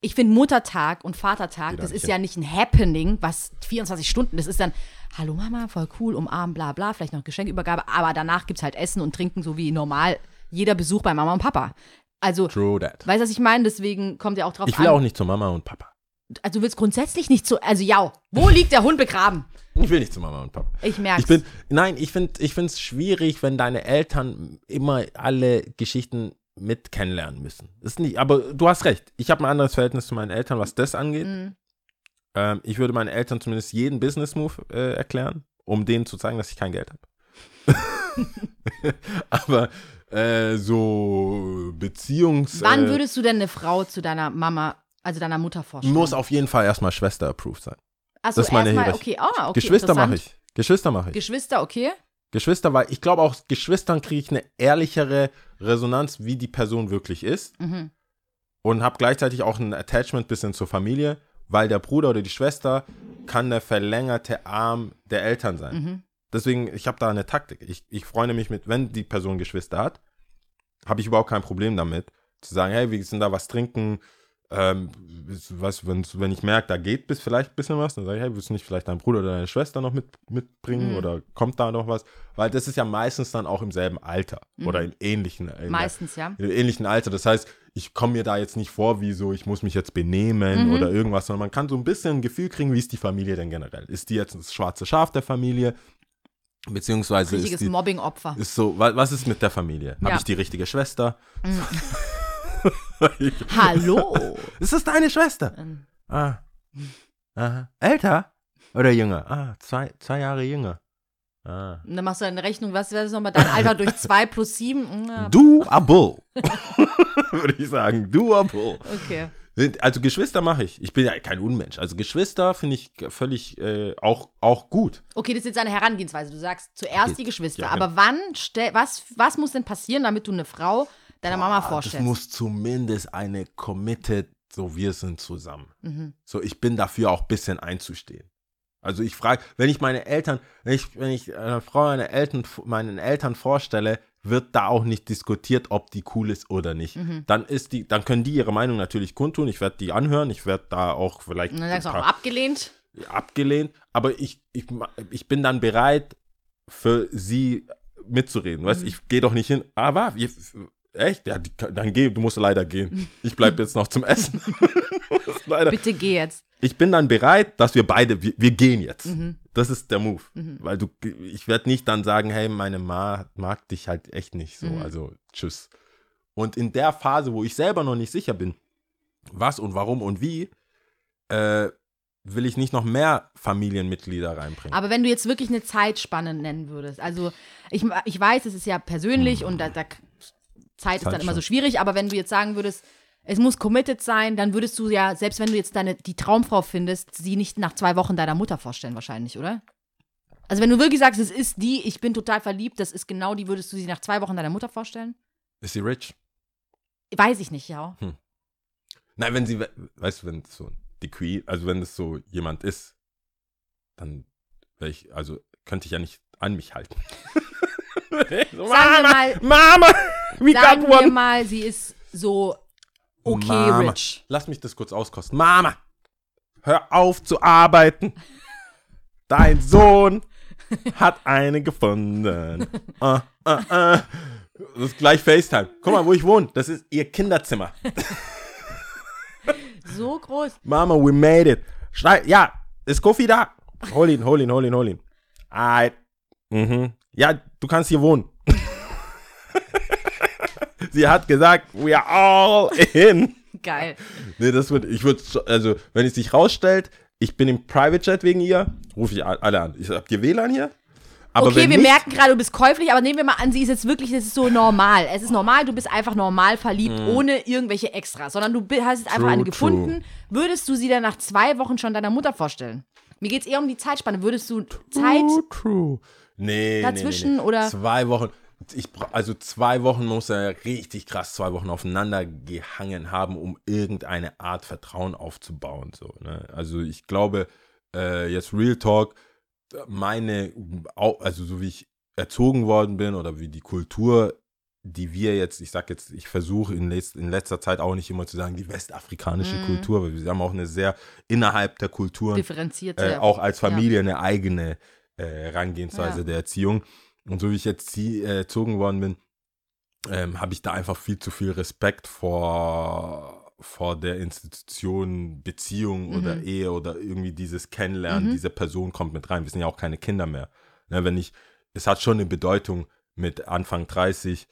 ich finde Muttertag und Vatertag, das da ist ja nicht ein Happening, was 24 Stunden, das ist dann, hallo Mama, voll cool, umarmen, bla bla, vielleicht noch Geschenkübergabe, aber danach gibt es halt Essen und Trinken, so wie normal jeder Besuch bei Mama und Papa. Also, True that. weißt du, was ich meine? Deswegen kommt ja auch drauf Ich will an. auch nicht zu Mama und Papa. Also, du willst grundsätzlich nicht so, also ja, wo liegt der Hund begraben? Ich will nicht zu Mama und Papa. Ich merk's. Ich bin, nein, ich finde ich es schwierig, wenn deine Eltern immer alle Geschichten mit kennenlernen müssen. Ist nicht, aber du hast recht. Ich habe ein anderes Verhältnis zu meinen Eltern, was das angeht. Mhm. Ähm, ich würde meinen Eltern zumindest jeden Business-Move äh, erklären, um denen zu zeigen, dass ich kein Geld habe. [laughs] aber äh, so Beziehungs... Wann äh, würdest du denn eine Frau zu deiner Mama, also deiner Mutter vorstellen? muss auf jeden Fall erstmal Schwester-approved sein. Achso, das ist meine erstmal, okay, ah, okay. Geschwister mache ich. Geschwister mache ich. Geschwister, okay. Geschwister, weil ich glaube auch, Geschwistern kriege ich eine ehrlichere Resonanz, wie die Person wirklich ist. Mhm. Und habe gleichzeitig auch ein Attachment bisschen zur Familie, weil der Bruder oder die Schwester kann der verlängerte Arm der Eltern sein. Mhm. Deswegen, ich habe da eine Taktik. Ich, ich freue mich mit, wenn die Person Geschwister hat, habe ich überhaupt kein Problem damit, zu sagen, hey, wir sind da was trinken. Ähm, was, wenn, wenn ich merke, da geht bis vielleicht ein bisschen was, dann sage ich, hey, willst du nicht vielleicht deinen Bruder oder deine Schwester noch mit, mitbringen Mhm. oder kommt da noch was? Weil das ist ja meistens dann auch im selben Alter oder im ähnlichen, der- Meistens, ja. in dem ähnlichen Alter. Das heißt, ich komme mir da jetzt nicht vor, wie so, ich muss mich jetzt benehmen Mhm. oder irgendwas, sondern man kann so ein bisschen ein Gefühl kriegen, wie ist die Familie denn generell? Ist die jetzt das schwarze Schaf der Familie? Beziehungsweise ist Richtiges Mobbing-Opfer. ist so, wa- was ist mit der Familie? Habe Ja. ich die richtige Schwester? [laughs] Hallo. [laughs] ist das deine Schwester? Ähm, Ah. Aha. Älter oder jünger? Ah, zwei, zwei Jahre jünger. Ah. Und dann machst du eine Rechnung, was wäre das nochmal? Dein Alter durch [laughs] 2 plus 7? Du a Bull. [laughs] Würde ich sagen. Bull. Okay. Also Geschwister mache ich. Ich bin ja kein Unmensch. Also Geschwister finde ich völlig äh, auch, auch gut. Okay, das ist jetzt eine Herangehensweise. Du sagst zuerst Okay. die Geschwister. Ja, aber wann, was, was muss denn passieren, damit du eine Frau deiner Mama Das vorstellst? muss zumindest eine committed, so wir sind zusammen. Mhm. So, ich bin dafür auch ein bisschen einzustehen. Also ich frage, wenn ich meine Eltern, wenn ich, wenn ich einer Frau meine Eltern, meinen Eltern vorstelle, wird da auch nicht diskutiert, ob die cool ist oder nicht. Mhm. Dann ist die, dann können die ihre Meinung natürlich kundtun. Ich werde die anhören. Ich werde da auch vielleicht Und dann sagst du auch abgelehnt. abgelehnt, aber ich, ich, ich bin dann bereit, für sie mitzureden. Weißt Mhm. ich gehe doch nicht hin. Aber, echt? Ja, die, dann geh, du musst leider gehen. Ich bleibe jetzt noch zum Essen. [laughs] Bitte geh jetzt. Ich bin dann bereit, dass wir beide, wir, wir gehen jetzt. Mhm. Das ist der Move. Weil du, ich werde nicht dann sagen, hey, meine Ma mag dich halt echt nicht so. Mhm. Also, tschüss. Und in der Phase, wo ich selber noch nicht sicher bin, was und warum und wie, äh, will ich nicht noch mehr Familienmitglieder reinbringen. Aber wenn du jetzt wirklich eine Zeitspanne nennen würdest, also ich, ich weiß, es ist ja persönlich und da, da Zeit ist dann Zeit immer so schon. schwierig, aber wenn du jetzt sagen würdest, es muss committed sein, dann würdest du ja, selbst wenn du jetzt deine, die Traumfrau findest, sie nicht nach zwei Wochen deiner Mutter vorstellen, wahrscheinlich, oder? Also wenn du wirklich sagst, es ist die, ich bin total verliebt, das ist genau die, würdest du sie nach zwei Wochen deiner Mutter vorstellen? ist sie rich? Weiß ich nicht, ja. Nein, wenn sie, we- weißt du, wenn es so die Queen, also wenn es so jemand ist, dann wäre ich, also könnte ich ja nicht an mich halten. [laughs] [laughs] so, wir mal, Mama, [laughs] we sagen got wir one. mal, sie ist so okay Mama, rich. Lass mich das kurz auskosten. Mama, hör auf zu arbeiten. [laughs] Dein Sohn hat eine gefunden. Uh, uh, uh. Das ist gleich FaceTime. Guck mal, wo ich wohne. Das ist ihr Kinderzimmer. So groß. Mama, we made it. Schrei, ja, ist Kofi da? Hol ihn, hol ihn, hol ihn, hol ihn. Alright. Mhm. Ja, du kannst hier wohnen. [laughs] Sie hat gesagt, we are all in. Geil. Nee, das wird, ich würde, also, wenn es sich rausstellt, ich bin im Private Jet wegen ihr, rufe ich alle an. Ich, habt ihr WLAN hier? Aber okay, wir nicht, merken gerade, du bist käuflich, aber nehmen wir mal an, sie ist jetzt wirklich, das ist so normal. Es ist normal, du bist einfach normal verliebt, ohne irgendwelche Extras, sondern du hast jetzt einfach. True, eine gefunden. Würdest du sie dann nach zwei Wochen schon deiner Mutter vorstellen? Mir geht es eher um die Zeitspanne. Würdest du Zeit. True, true. Nee, Dazwischen nee, nee, nee. oder- Zwei Wochen. Ich, also zwei Wochen muss er richtig krass zwei Wochen aufeinander gehangen haben, um irgendeine Art Vertrauen aufzubauen. So, ne? Also ich glaube, äh, jetzt Real Talk, meine, also so wie ich erzogen worden bin oder wie die Kultur, die wir jetzt, ich sag jetzt, ich versuche in, letz, in letzter Zeit auch nicht immer zu sagen, die westafrikanische Mhm. Kultur, weil wir haben auch eine sehr innerhalb der Kulturen Differenzierte. äh, auch als Familie eine eigene äh, Herangehensweise Ja. der Erziehung. Und so wie ich jetzt äh, erzogen worden bin, ähm, habe ich da einfach viel zu viel Respekt vor, vor der Institution Beziehung oder Mhm. Ehe oder irgendwie dieses Kennenlernen, Mhm. diese Person kommt mit rein. Wir sind ja auch keine Kinder mehr. Ne, wenn ich, es hat schon eine Bedeutung, mit Anfang 30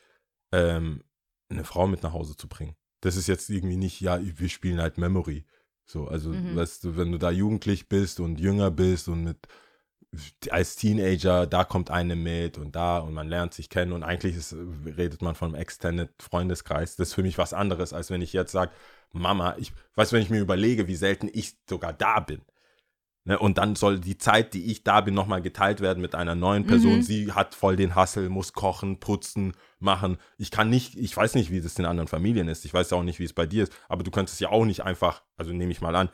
ähm, eine Frau mit nach Hause zu bringen. Das ist jetzt irgendwie nicht, ja, wir spielen halt Memory. So, also, Mhm. weißt du, wenn du da jugendlich bist und jünger bist und mit als Teenager, da kommt eine mit und da und man lernt sich kennen und eigentlich ist, redet man vom Extended Freundeskreis. Das ist für mich was anderes, als wenn ich jetzt sage, Mama, ich weiß, wenn ich mir überlege, wie selten ich sogar da bin. Ne, und dann soll die Zeit, die ich da bin, nochmal geteilt werden mit einer neuen Person. Mhm. Sie hat voll den Hassel, muss kochen, putzen, machen. Ich kann nicht, ich weiß nicht, wie das in anderen Familien ist. Ich weiß auch nicht, wie es bei dir ist. Aber du könntest ja auch nicht einfach, also nehme ich mal an,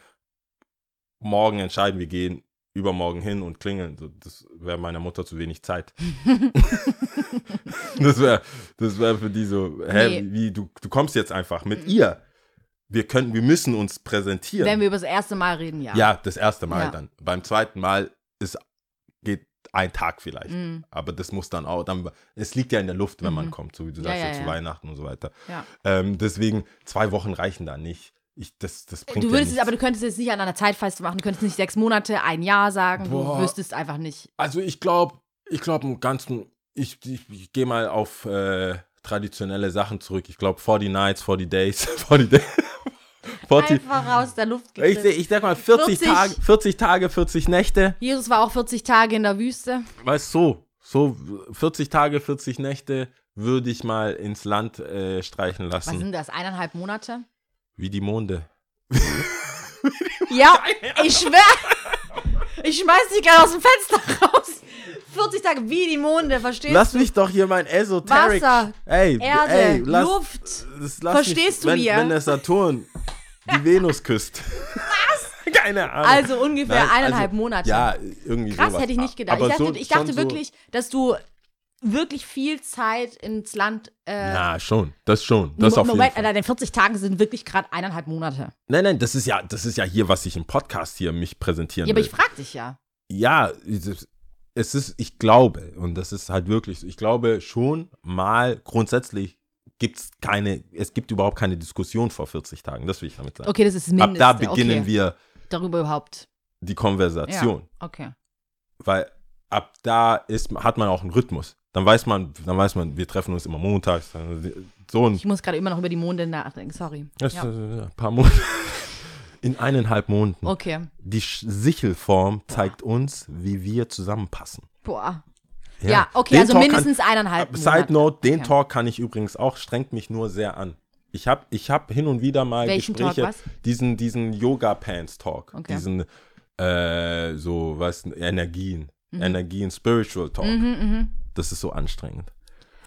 morgen entscheiden, wir gehen übermorgen hin und klingeln. Das wäre meiner Mutter zu wenig Zeit. [laughs] das wäre das wär für die so, hä, Nee. wie, du, du kommst jetzt einfach mit ihr. Wir können, wir müssen uns präsentieren. Wenn wir über das erste Mal reden, ja. Ja, das erste Mal Ja. dann. Beim zweiten Mal ist, geht ein Tag vielleicht. Mhm. Aber das muss dann auch, dann, es liegt ja in der Luft, wenn man Mhm. kommt, so wie du Ja, sagst, ja, zu. Weihnachten und so weiter. Ja. Ähm, deswegen, zwei Wochen reichen da nicht. Ich, das, das bringt Du ja würdest es, nichts. aber du könntest es nicht an einer Zeit festmachen. Du könntest nicht sechs Monate, ein Jahr sagen. Boah. Du wüsstest einfach nicht. Also ich glaube, ich glaube im Ganzen, ich, ich, ich gehe mal auf äh, traditionelle Sachen zurück. Ich glaube 40 Nights, 40 Days, 40 Days. 40, Einfach raus der Luft ich, gegriffen. ich sag mal 40, 40. Tage, 40 Tage, 40 Nächte. Jesus war auch 40 Tage in der Wüste. Weißt du, so, so 40 Tage, 40 Nächte würde ich mal ins Land äh, streichen Was lassen. sind das? Eineinhalb Monate? Wie die Monde. Ja, ich schwör. Ich schmeiß dich gerade aus dem Fenster raus. 40 Tage wie die Monde, verstehst Lass du? mich doch hier mein Esoteric. Wasser, ey, Erde, ey, lass, Luft. das lass Verstehst mich, du wenn, mir? Wenn der Saturn die Venus küsst. Was? [laughs] Keine Ahnung. Also ungefähr Nein, eineinhalb also, Monate. Ja, irgendwie Krass, sowas. hätte ich nicht gedacht. Aber ich dachte, so- ich dachte wirklich, dass du wirklich viel Zeit ins Land. Äh, Na, schon. Das schon. Das auf jeden Moment, Fall. Alter, den 40 Tagen sind wirklich gerade eineinhalb Monate. Nein, nein, das ist ja, das ist ja hier, was ich im Podcast hier mich präsentieren Ja, aber will. ich frag dich ja. ja, es ist- ich glaube, und das ist halt wirklich so, ich glaube schon mal grundsätzlich gibt es keine, es gibt überhaupt keine Diskussion vor 40 Tagen, das will ich damit sagen. Okay, das ist das Ab da beginnen okay. wir Darüber überhaupt. die Konversation, Ja, okay. weil ab da ist, hat man auch einen Rhythmus. Dann weiß man, dann weiß man, wir treffen uns immer montags, so ein Ich muss gerade immer noch über die Monde nachdenken, sorry. das, Ja. äh, ein paar Monate. [laughs] In eineinhalb Monaten. Okay. Die Sichelform zeigt uns, wie wir zusammenpassen. Boah. Ja, okay, Den also Talk mindestens eineinhalb Kann, Side Monate. Note, den Okay. Talk kann ich übrigens auch, strengt mich nur sehr an. Ich habe ich hab hin und wieder mal Welchen Talk, Gespräche, was? diesen, diesen Yoga-Pants-Talk, Okay. diesen, äh, so, was, Energien, Mhm. Energien, Spiritual Talk. Das ist so anstrengend.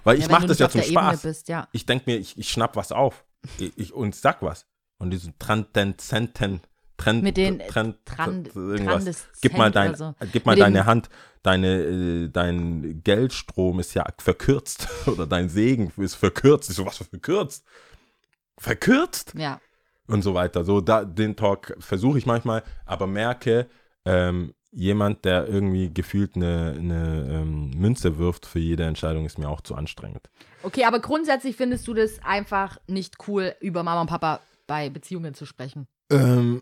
Weil ich Ja, wenn mache das ja zum Spaß. Bist, ja. Ich denke mir, ich, ich schnapp was auf ich, ich, und sag was. Und diesen Transcendenten, Trend, Mit den, äh, Trend, Trand- irgendwas. Gib mal, dein, so. gib mal deine Hand, deine, äh, dein Geldstrom ist ja verkürzt [laughs] oder dein Segen ist verkürzt. Ich so, was verkürzt? Verkürzt? Ja. Und so weiter. So, da, den Talk versuche ich manchmal, aber merke, ähm, jemand, der irgendwie gefühlt eine, eine ähm, Münze wirft für jede Entscheidung, ist mir auch zu anstrengend. Okay, aber grundsätzlich findest du das einfach nicht cool, über Mama und Papa bei Beziehungen zu sprechen. Ähm,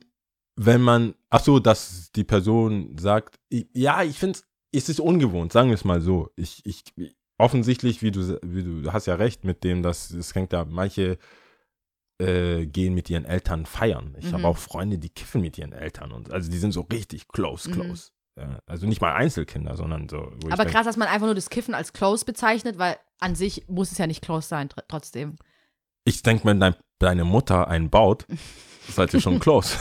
wenn man, ach so, dass die Person sagt, ich, ja, ich finde es ist ungewohnt, sagen wir es mal so. Ich, ich, offensichtlich, wie du, wie du, hast ja recht mit dem, dass es hängt da, manche äh, gehen mit ihren Eltern feiern. Ich Mhm. habe auch Freunde, die kiffen mit ihren Eltern und also die sind so richtig close, Mhm. close. Ja, also nicht mal Einzelkinder, sondern so. Aber krass, dass man einfach nur das Kiffen als close bezeichnet, weil an sich muss es ja nicht close sein, tr trotzdem. Ich denke, wenn dein, deine Mutter einen baut, [laughs] seid ihr schon close.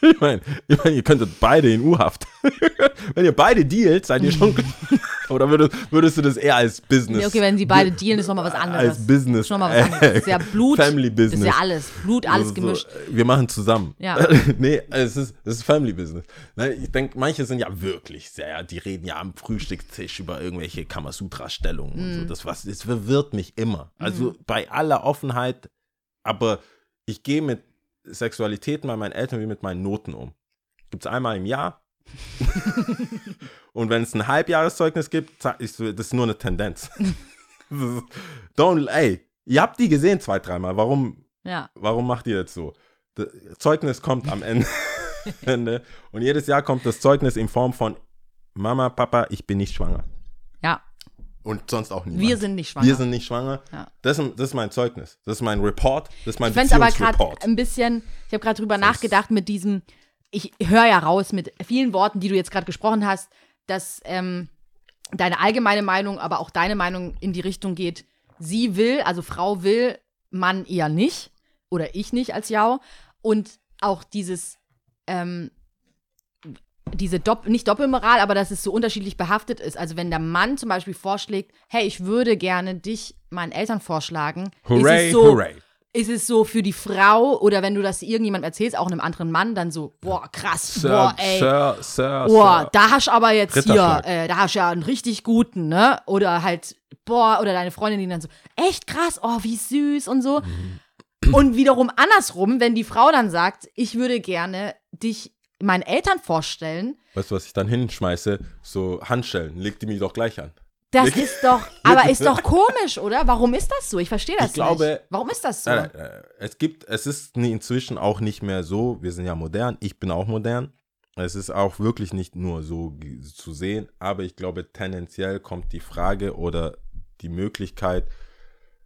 ich meine, ich mein, ihr könntet beide in U-Haft. [laughs] wenn ihr beide dealt, seid ihr schon [laughs] Oder würdest, würdest du das eher als Business? Nee, okay, wenn sie beide dealen, ist nochmal was anderes. Als Business. Ist nochmal was anderes. Das ist ja [laughs] Blut. Family Das Business. ist ja alles. Blut, alles So, gemischt. Wir machen zusammen. Ja. [laughs] nee, es ist, es ist Family Business. Nein, ich denke, manche sind ja wirklich sehr, die reden ja am Frühstückstisch über irgendwelche Kamasutra-Stellungen und Mhm. so. Das, was, das verwirrt mich immer. Also bei aller Offenheit, aber ich gehe mit Sexualität bei meinen Eltern wie mit meinen Noten um. Gibt es einmal im Jahr. [laughs] und wenn es ein Halbjahreszeugnis gibt, ich das ist nur eine Tendenz. [laughs] Das Don't, ey, ihr habt die gesehen zwei, dreimal. Warum Ja. warum macht ihr jetzt so? Das Zeugnis kommt am Ende. [laughs] Ende. Und jedes Jahr kommt das Zeugnis in Form von Mama, Papa, ich bin nicht schwanger. Ja. Und sonst auch niemand. Wir sind nicht schwanger. Wir sind nicht schwanger. Ja. Das, ist, das ist mein Zeugnis. Das ist mein Report. Das ist mein Ich fände es aber gerade ein bisschen, ich habe gerade drüber Das nachgedacht mit diesem, ich höre ja raus mit vielen Worten, die du jetzt gerade gesprochen hast, dass ähm, deine allgemeine Meinung, aber auch deine Meinung in die Richtung geht, sie will, also Frau will, Mann eher nicht oder ich nicht als Jau und auch dieses, ähm, diese Dopp nicht Doppelmoral, aber dass es so unterschiedlich behaftet ist. Also wenn der Mann zum Beispiel vorschlägt, hey, ich würde gerne dich meinen Eltern vorschlagen, Hooray, ist es so, hooray. Ist es so für die Frau oder wenn du das irgendjemandem erzählst, auch einem anderen Mann, dann so, boah, krass, Sir, boah, ey. Sir, Sir, Boah, Sir. da hast du aber jetzt hier, äh, da hast du ja einen richtig guten, ne? Oder halt, boah, oder deine Freundin, die dann so, echt krass, oh, wie süß und so. Mhm. Und wiederum andersrum, wenn die Frau dann sagt, ich würde gerne dich meinen Eltern vorstellen, Weißt du, was ich dann hinschmeiße? So Handschellen. Leg die mir doch gleich an. Das ist doch, aber ist doch [laughs] komisch, oder? Warum ist das so? Ich verstehe das Ich glaube- nicht. Warum ist das so? Äh, es gibt, es ist inzwischen auch nicht mehr so, wir sind ja modern, ich bin auch modern. Es ist auch wirklich nicht nur so zu sehen, aber ich glaube, tendenziell kommt die Frage oder die Möglichkeit,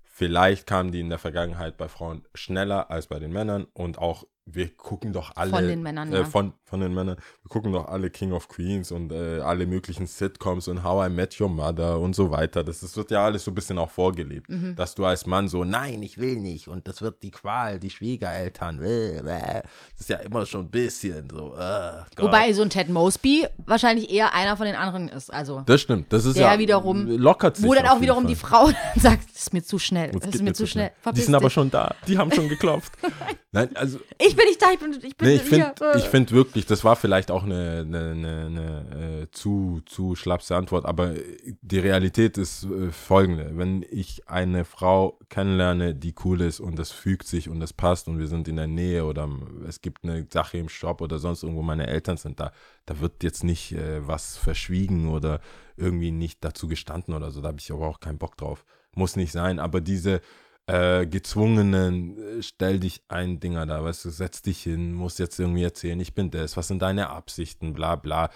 vielleicht kam die in der Vergangenheit bei Frauen schneller als bei den Männern und auch wir gucken doch alle Von den Männern, äh, ja. von, von den Männern, wir gucken doch alle King of Queens und äh, alle möglichen Sitcoms und How I Met Your Mother und so weiter. Das, das wird ja alles so ein bisschen auch vorgelebt, Mhm. dass du als Mann so, nein, ich will nicht und das wird die Qual, die Schwiegereltern, äh, das ist ja immer schon ein bisschen so. Äh. Wobei so ein Ted Mosby wahrscheinlich eher einer von den anderen ist. Also, das stimmt, das ist Der ja wiederum- lockert sich wo dann auch wiederum Fall. die Frau [laughs] sagt, das ist mir zu schnell, Das ist mir zu schnell. Die Verpiss sind aber schon da. Die haben schon geklopft. [laughs] Nein, also Ich bin nicht da, ich bin, ich bin Nee, ich finde hier. äh. ich find wirklich, das war vielleicht auch eine, eine, eine, eine äh, zu, zu schlapse Antwort, aber die Realität ist äh, folgende. Wenn ich eine Frau kennenlerne, die cool ist und das fügt sich und das passt und wir sind in der Nähe oder es gibt eine Sache im Shop oder sonst irgendwo, meine Eltern sind da, da wird jetzt nicht äh, was verschwiegen oder irgendwie nicht dazu gestanden oder so, da habe ich aber auch keinen Bock drauf. Muss nicht sein, aber diese äh, gezwungenen, äh, stell dich ein Dinger da, weißt du, setz dich hin, musst jetzt irgendwie erzählen, ich bin das, was sind deine Absichten, bla bla.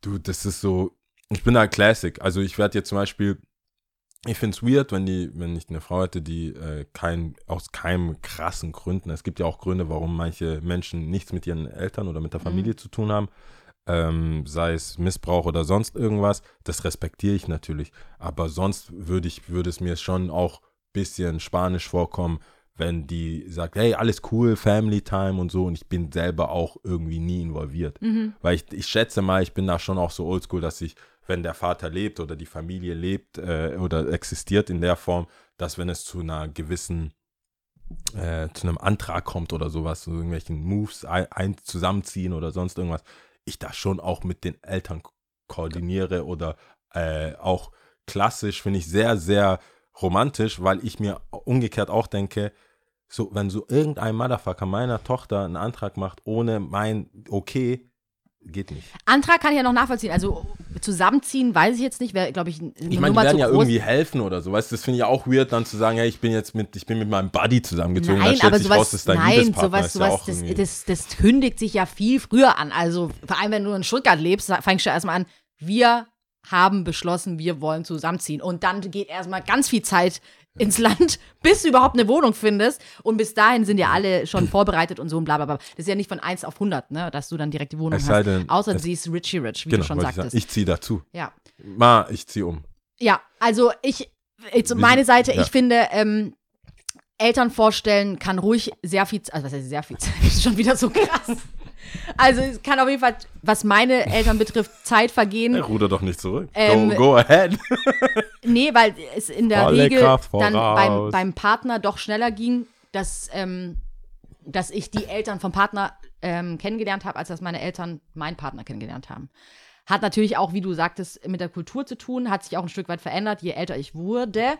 Du, das ist so, ich bin da Classic. Also ich werde jetzt zum Beispiel, ich finde es weird, wenn die, wenn ich eine Frau hätte, die äh, kein, aus keinem krassen Gründen, es gibt ja auch Gründe, warum manche Menschen nichts mit ihren Eltern oder mit der Familie zu tun haben, ähm, sei es Missbrauch oder sonst irgendwas, das respektiere ich natürlich. Aber sonst würde ich, würde es mir schon auch bisschen spanisch vorkommen, wenn die sagt, hey, alles cool, Family Time und so und ich bin selber auch irgendwie nie involviert. Weil ich, ich schätze mal, ich bin da schon auch so oldschool, dass ich, wenn der Vater lebt oder die Familie lebt äh, oder existiert in der Form, dass wenn es zu einer gewissen äh, zu einem Antrag kommt oder sowas, so irgendwelchen Moves ein, ein zusammenziehen oder sonst irgendwas, ich da schon auch mit den Eltern ko- koordiniere oder äh, auch klassisch finde ich sehr, sehr romantisch, weil ich mir umgekehrt auch denke, so, wenn so irgendein Motherfucker meiner Tochter einen Antrag macht ohne mein Okay, geht nicht. Antrag kann ich ja noch nachvollziehen. Also zusammenziehen, weiß ich jetzt nicht, wäre, glaube ich, Ich meine, die werden ja groß. irgendwie helfen oder so, weißt du, das finde ich ja auch weird, dann zu sagen, hey, ich bin jetzt mit, ich bin mit meinem Buddy zusammengezogen, Nein, aber sowas, raus, dein nein, sowas, ja sowas auch das, das, das kündigt sich ja viel früher an. Also vor allem, wenn du in Stuttgart lebst, fängst du erstmal an, wir haben beschlossen, wir wollen zusammenziehen. Und dann geht erstmal ganz viel Zeit ins Land, [laughs] bis du überhaupt eine Wohnung findest. Und bis dahin sind ja alle schon [laughs] vorbereitet und so und bla bla bla. Das ist ja nicht von 1 auf 100, ne, dass du dann direkt die Wohnung Es hast. denn, Außer sie ist Richie Rich, wie genau, du schon wollte ich sagtest. Ich ziehe dazu. ja. Ma, ich ziehe um. Ja, also ich, jetzt meine Seite, ja. ich finde, ähm, Eltern vorstellen kann ruhig sehr viel, also was heißt sehr viel Zeit, [laughs] das ist schon wieder so krass. Also es kann auf jeden Fall, was meine Eltern betrifft, Zeit vergehen. Hey, ruder doch nicht zurück. Ähm, go, go ahead. [laughs] Nee, weil es in der Volle Regel Kraft dann beim, beim Partner doch schneller ging, dass, ähm, dass ich die Eltern vom Partner ähm, kennengelernt habe, als dass meine Eltern meinen Partner kennengelernt haben. Hat natürlich auch, wie du sagtest, mit der Kultur zu tun, hat sich auch ein Stück weit verändert, je älter ich wurde.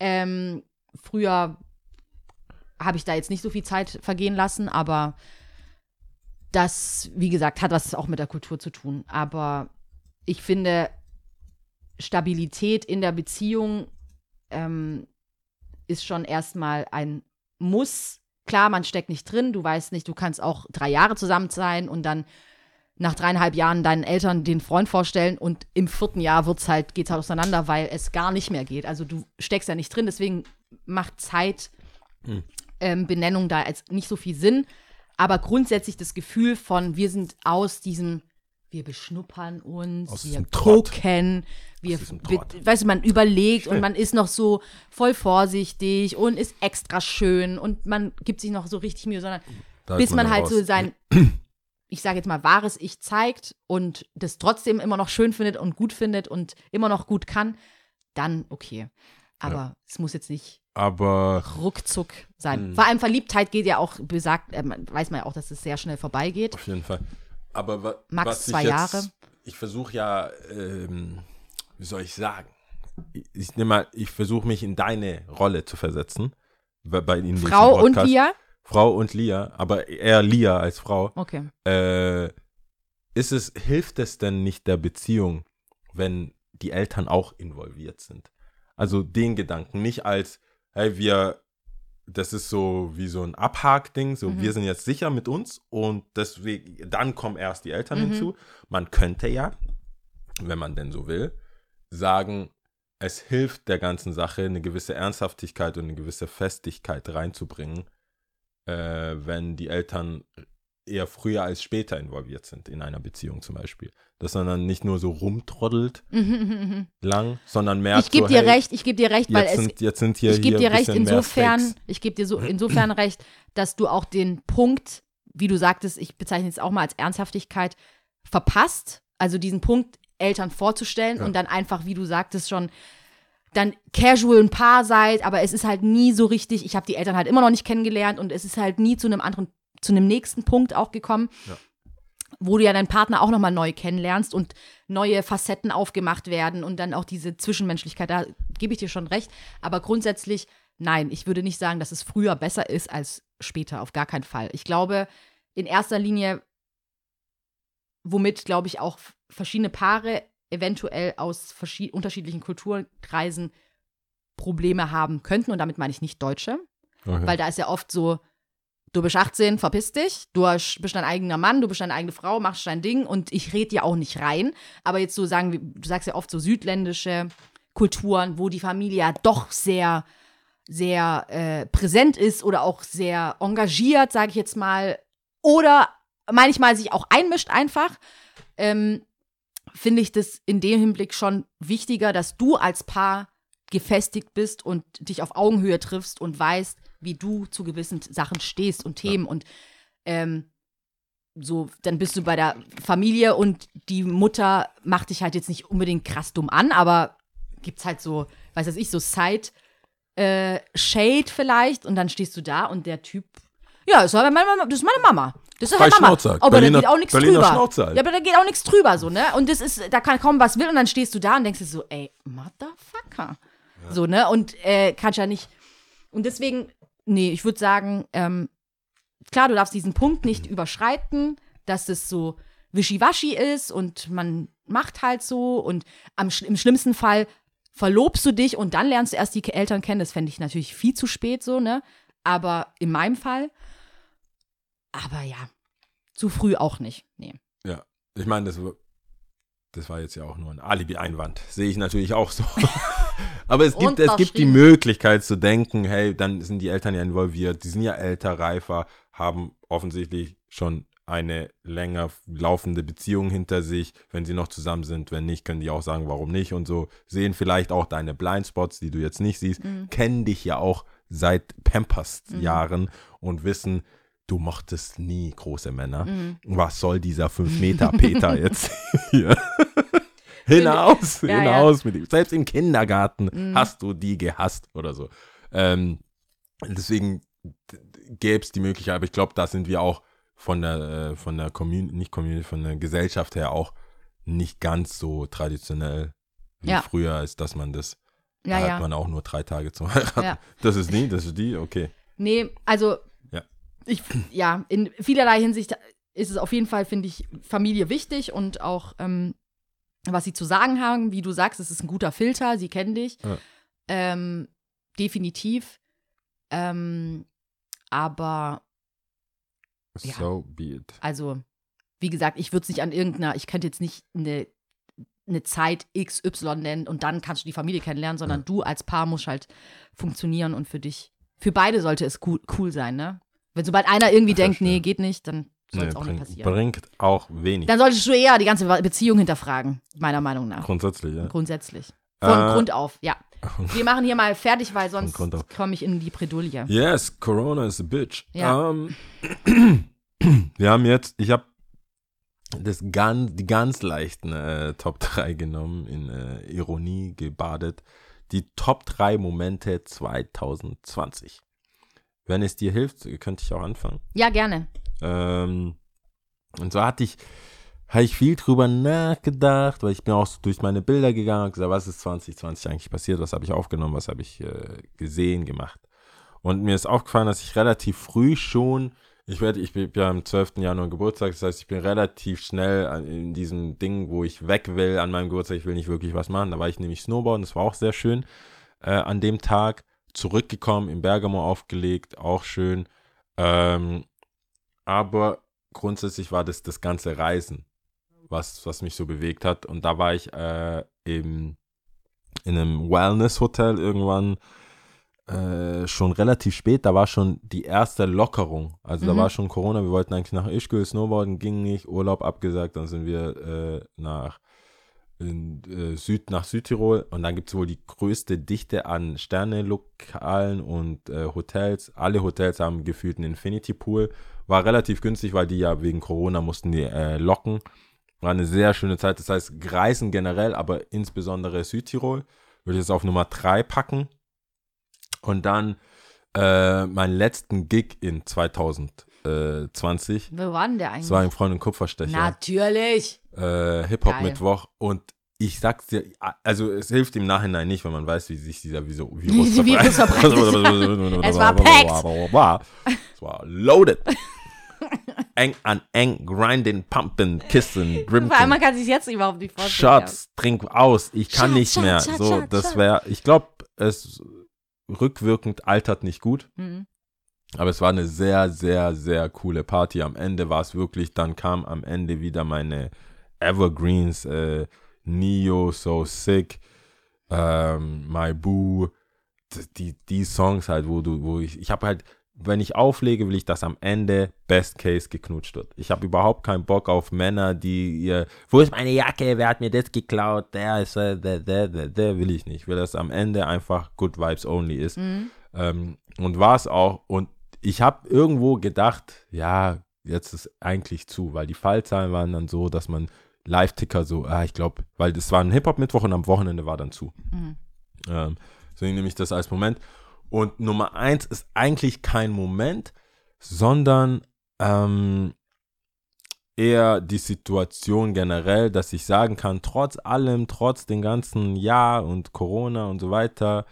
Ähm, früher habe ich da jetzt nicht so viel Zeit vergehen lassen, aber das, wie gesagt, hat was auch mit der Kultur zu tun. Aber ich finde, Stabilität in der Beziehung ähm, ist schon erstmal ein Muss. Klar, man steckt nicht drin, du weißt nicht, du kannst auch drei Jahre zusammen sein und dann nach dreieinhalb Jahren deinen Eltern den Freund vorstellen und im vierten Jahr wird's halt, geht's halt auseinander, weil es gar nicht mehr geht. Also du steckst ja nicht drin, deswegen macht Zeit ähm, Benennung da jetzt nicht so viel Sinn. Aber grundsätzlich das Gefühl von, wir sind aus diesem, wir beschnuppern uns, Aus wir gucken, wir, weißt du, man überlegt und man ist noch so voll vorsichtig und ist extra schön und man gibt sich noch so richtig Mühe, sondern Da bis man dann halt raus. so sein, [clears throat] ich sage jetzt mal, wahres Ich zeigt und das trotzdem immer noch schön findet und gut findet und immer noch gut kann, dann okay. Aber es muss jetzt nicht Aber ruckzuck sein. Hm. Vor allem Verliebtheit geht ja auch besagt, äh, weiß man ja auch, dass es sehr schnell vorbeigeht. auf jeden Fall. Aber wa Max was zwei ich jetzt, Jahre. Ich versuche ja, ähm, wie soll ich sagen? Ich, ich nehme mal, ich versuche mich in deine Rolle zu versetzen. Bei, bei diesem Frau und. Lia? Frau und Lia, aber eher Lia als Frau. Okay. Äh, ist es, hilft es denn nicht der Beziehung, wenn die Eltern auch involviert sind? Also den Gedanken, nicht als, hey, wir, das ist so wie so ein Abhakding, so Mhm. wir sind jetzt sicher mit uns und deswegen, dann kommen erst die Eltern Mhm. hinzu. Man könnte ja, wenn man denn so will, sagen, es hilft der ganzen Sache, eine gewisse Ernsthaftigkeit und eine gewisse Festigkeit reinzubringen, äh, wenn die Eltern eher früher als später involviert sind in einer Beziehung zum Beispiel. Dass man dann nicht nur so rumtroddelt [laughs] lang, sondern merkt Ich gebe so, dir hey, recht, ich gebe dir recht, weil es, sind, jetzt sind hier, ich gebe dir recht insofern, ich gebe dir so [clears throat] insofern recht, dass du auch den Punkt, wie du sagtest, ich bezeichne es auch mal als Ernsthaftigkeit, verpasst. Also diesen Punkt, Eltern vorzustellen Ja. und dann einfach, wie du sagtest, schon dann casual ein Paar seid, aber es ist halt nie so richtig, ich habe die Eltern halt immer noch nicht kennengelernt und es ist halt nie zu einem anderen, zu einem nächsten Punkt auch gekommen, Ja. wo du ja deinen Partner auch nochmal neu kennenlernst und neue Facetten aufgemacht werden und dann auch diese Zwischenmenschlichkeit, da gebe ich dir schon recht, aber grundsätzlich, nein, ich würde nicht sagen, dass es früher besser ist als später, auf gar keinen Fall. Ich glaube, in erster Linie, womit, glaube ich, auch verschiedene Paare eventuell aus unterschiedlichen Kulturkreisen Probleme haben könnten. Und damit meine ich nicht Deutsche, Okay. weil da ist ja oft so, du bist 18, verpiss dich, du bist dein eigener Mann, du bist deine eigene Frau, machst dein Ding und ich rede dir auch nicht rein. Aber jetzt so sagen, du sagst ja oft so südländische Kulturen, wo die Familie ja doch sehr, sehr äh, präsent ist oder auch sehr engagiert, sage ich jetzt mal, oder manchmal sich auch einmischt einfach, ähm, finde ich das in dem Hinblick schon wichtiger, dass du als Paar gefestigt bist und dich auf Augenhöhe triffst und weißt, wie du zu gewissen Sachen stehst und Themen und ähm, so, dann bist du bei der Familie und die Mutter macht dich halt jetzt nicht unbedingt krass dumm an, aber gibt's halt so, weiß was ich, so Side äh, Shade vielleicht und dann stehst du da und der Typ, ja, das, war meine Mama, das ist meine Mama. Das ist halt Mama. Schnauze halt. Aber da geht auch nichts drüber. Schnauze halt. Ja, aber da geht auch nichts drüber, so, ne? Und das ist, da kann kaum was will und dann stehst du da und denkst dir so, ey, Motherfucker. So, ne? Und äh, kannst ja nicht. Und deswegen, nee, ich würde sagen, ähm, klar, du darfst diesen Punkt nicht überschreiten, dass es so wischiwaschi ist und man macht halt so und am, im schlimmsten Fall verlobst du dich und dann lernst du erst die Eltern kennen. Das fände ich natürlich viel zu spät so, ne? Aber in meinem Fall, aber ja, zu früh auch nicht. Nee. Ja, ich meine, das, war- das war jetzt ja auch nur ein Alibi-Einwand. Sehe ich natürlich auch so. [laughs] Aber es gibt, es gibt die. Möglichkeit zu denken, hey, dann sind die Eltern ja involviert, die sind ja älter, reifer, haben offensichtlich schon eine länger laufende Beziehung hinter sich, wenn sie noch zusammen sind. Wenn nicht, können die auch sagen, warum nicht und so. Sehen vielleicht auch deine Blindspots, die du jetzt nicht siehst, kennen dich ja auch seit Pampers-Jahren und wissen, du mochtest nie große Männer. Was soll dieser 5-Meter-Peter [laughs] jetzt hier? Hinaus, Ja, ja. hinaus mit ihm. Selbst im Kindergarten hast du die gehasst oder so. Ähm, deswegen gäbe es die Möglichkeit, aber ich glaube, da sind wir auch von der, äh, von der Community, nicht Community, von der Gesellschaft her auch nicht ganz so traditionell wie Ja. früher, als dass man das, Ja, da ja. hat man auch nur drei Tage zum Heiraten. Ja. Das ist die, das ist die, okay. Nee, also Ja. ich, ja, in vielerlei Hinsicht ist es auf jeden Fall, finde ich, Familie wichtig und auch, ähm, was sie zu sagen haben, wie du sagst, es ist ein guter Filter, sie kennen dich. Ja. Ähm, definitiv. Ähm, aber, Ja. So be it. also, wie gesagt, ich würde es nicht an irgendeiner, ich könnte jetzt nicht eine, eine Zeit XY nennen und dann kannst du die Familie kennenlernen, sondern Ja. du als Paar musst halt funktionieren und für dich, für beide sollte es cool, cool sein, ne? Wenn sobald einer irgendwie Ich denkt, nee, geht nicht, dann soll Nee, es auch nicht bringt, passieren. bringt auch wenig. Dann solltest du eher die ganze Beziehung hinterfragen, meiner Meinung nach. Grundsätzlich, ja. Grundsätzlich. Von Äh, Grund auf, ja. [laughs] Wir machen hier mal fertig, weil sonst komme ich in die Bredouille. Yes, Corona is a bitch. Ja. Ähm, [clears throat] wir haben jetzt, ich habe das ganz, die ganz leichten äh, Top 3 genommen, in äh, Ironie gebadet. Die Top 3 Momente 2020. Wenn es dir hilft, könnte ich auch anfangen. Ja, gerne. Ähm, und so hatte ich, habe ich viel drüber nachgedacht, weil ich bin auch so durch meine Bilder gegangen und gesagt, was ist 2020 eigentlich passiert, was habe ich aufgenommen, was habe ich äh, gesehen, gemacht. Und mir ist aufgefallen, dass ich relativ früh schon, ich werde, ich bin ja am 12. Januar Geburtstag, das heißt, ich bin relativ schnell in diesem Ding, wo ich weg will an meinem Geburtstag, ich will nicht wirklich was machen. Da war ich nämlich Snowboarden, das war auch sehr schön äh, an dem Tag. Zurückgekommen, in Bergamo aufgelegt, auch schön. Ähm, aber grundsätzlich war das das ganze Reisen, was, was mich so bewegt hat. Und da war ich äh, im, in einem Wellness-Hotel irgendwann äh, schon relativ spät. Da war schon die erste Lockerung. Also da Mhm. war schon Corona. Wir wollten eigentlich nach Ischgl snowboarden, ging nicht. Urlaub abgesagt. Dann sind wir äh, nach in, äh, Süd, nach Südtirol und dann gibt es wohl die größte Dichte an Sterne-Lokalen und äh, Hotels. Alle Hotels haben gefühlt einen Infinity Pool. War relativ günstig, weil die ja wegen Corona mussten die äh, locken. War eine sehr schöne Zeit. Das heißt, Reisen generell, aber insbesondere Südtirol. würde ich es auf Nummer 3 packen. Und dann äh, meinen letzten Gig in 2020. Wo war denn der eigentlich? Das war im Freund und Kupferstecher. Natürlich. Äh, Hip-Hop Geil. Mittwoch. Und ich sag's dir, also es hilft im Nachhinein nicht, wenn man weiß, wie sich dieser [laughs] Virus Virus verbreitet. Es war [laughs] packed. Es war loaded. eng an eng, grinding, pumping, kissen, Vor allem, man kann sich jetzt überhaupt nicht vorstellen. Shots, trink aus, ich kann Shot, nicht shot, mehr. shot, so, das wäre, ich glaube, es rückwirkend altert nicht gut. Mhm. Aber es war eine sehr, sehr, sehr coole Party. Am Ende war es wirklich, dann kam am Ende wieder meine Evergreens, äh, Neo, So Sick, ähm, My Boo, die, die Songs halt, wo du, wo ich, ich habe halt, wenn ich auflege, will ich, dass am Ende Best Case geknutscht wird. Ich habe überhaupt keinen Bock auf Männer, die ihr, wo ist meine Jacke, wer hat mir das geklaut, der ist, äh, der, der, der, der will ich nicht. Ich will, dass am Ende einfach Good Vibes Only ist. Ähm, und war es auch. Und ich habe irgendwo gedacht, ja, jetzt ist eigentlich zu, weil die Fallzahlen waren dann so, dass man Live-Ticker so, ah, ich glaube, weil das war ein Hip-Hop-Mittwoch und am Wochenende war dann zu. Ähm, deswegen nehme ich das als Moment. Und Nummer eins ist eigentlich kein Moment, sondern ähm, eher die Situation generell, dass ich sagen kann, trotz allem, trotz den ganzen Jahr und Corona und so weiter,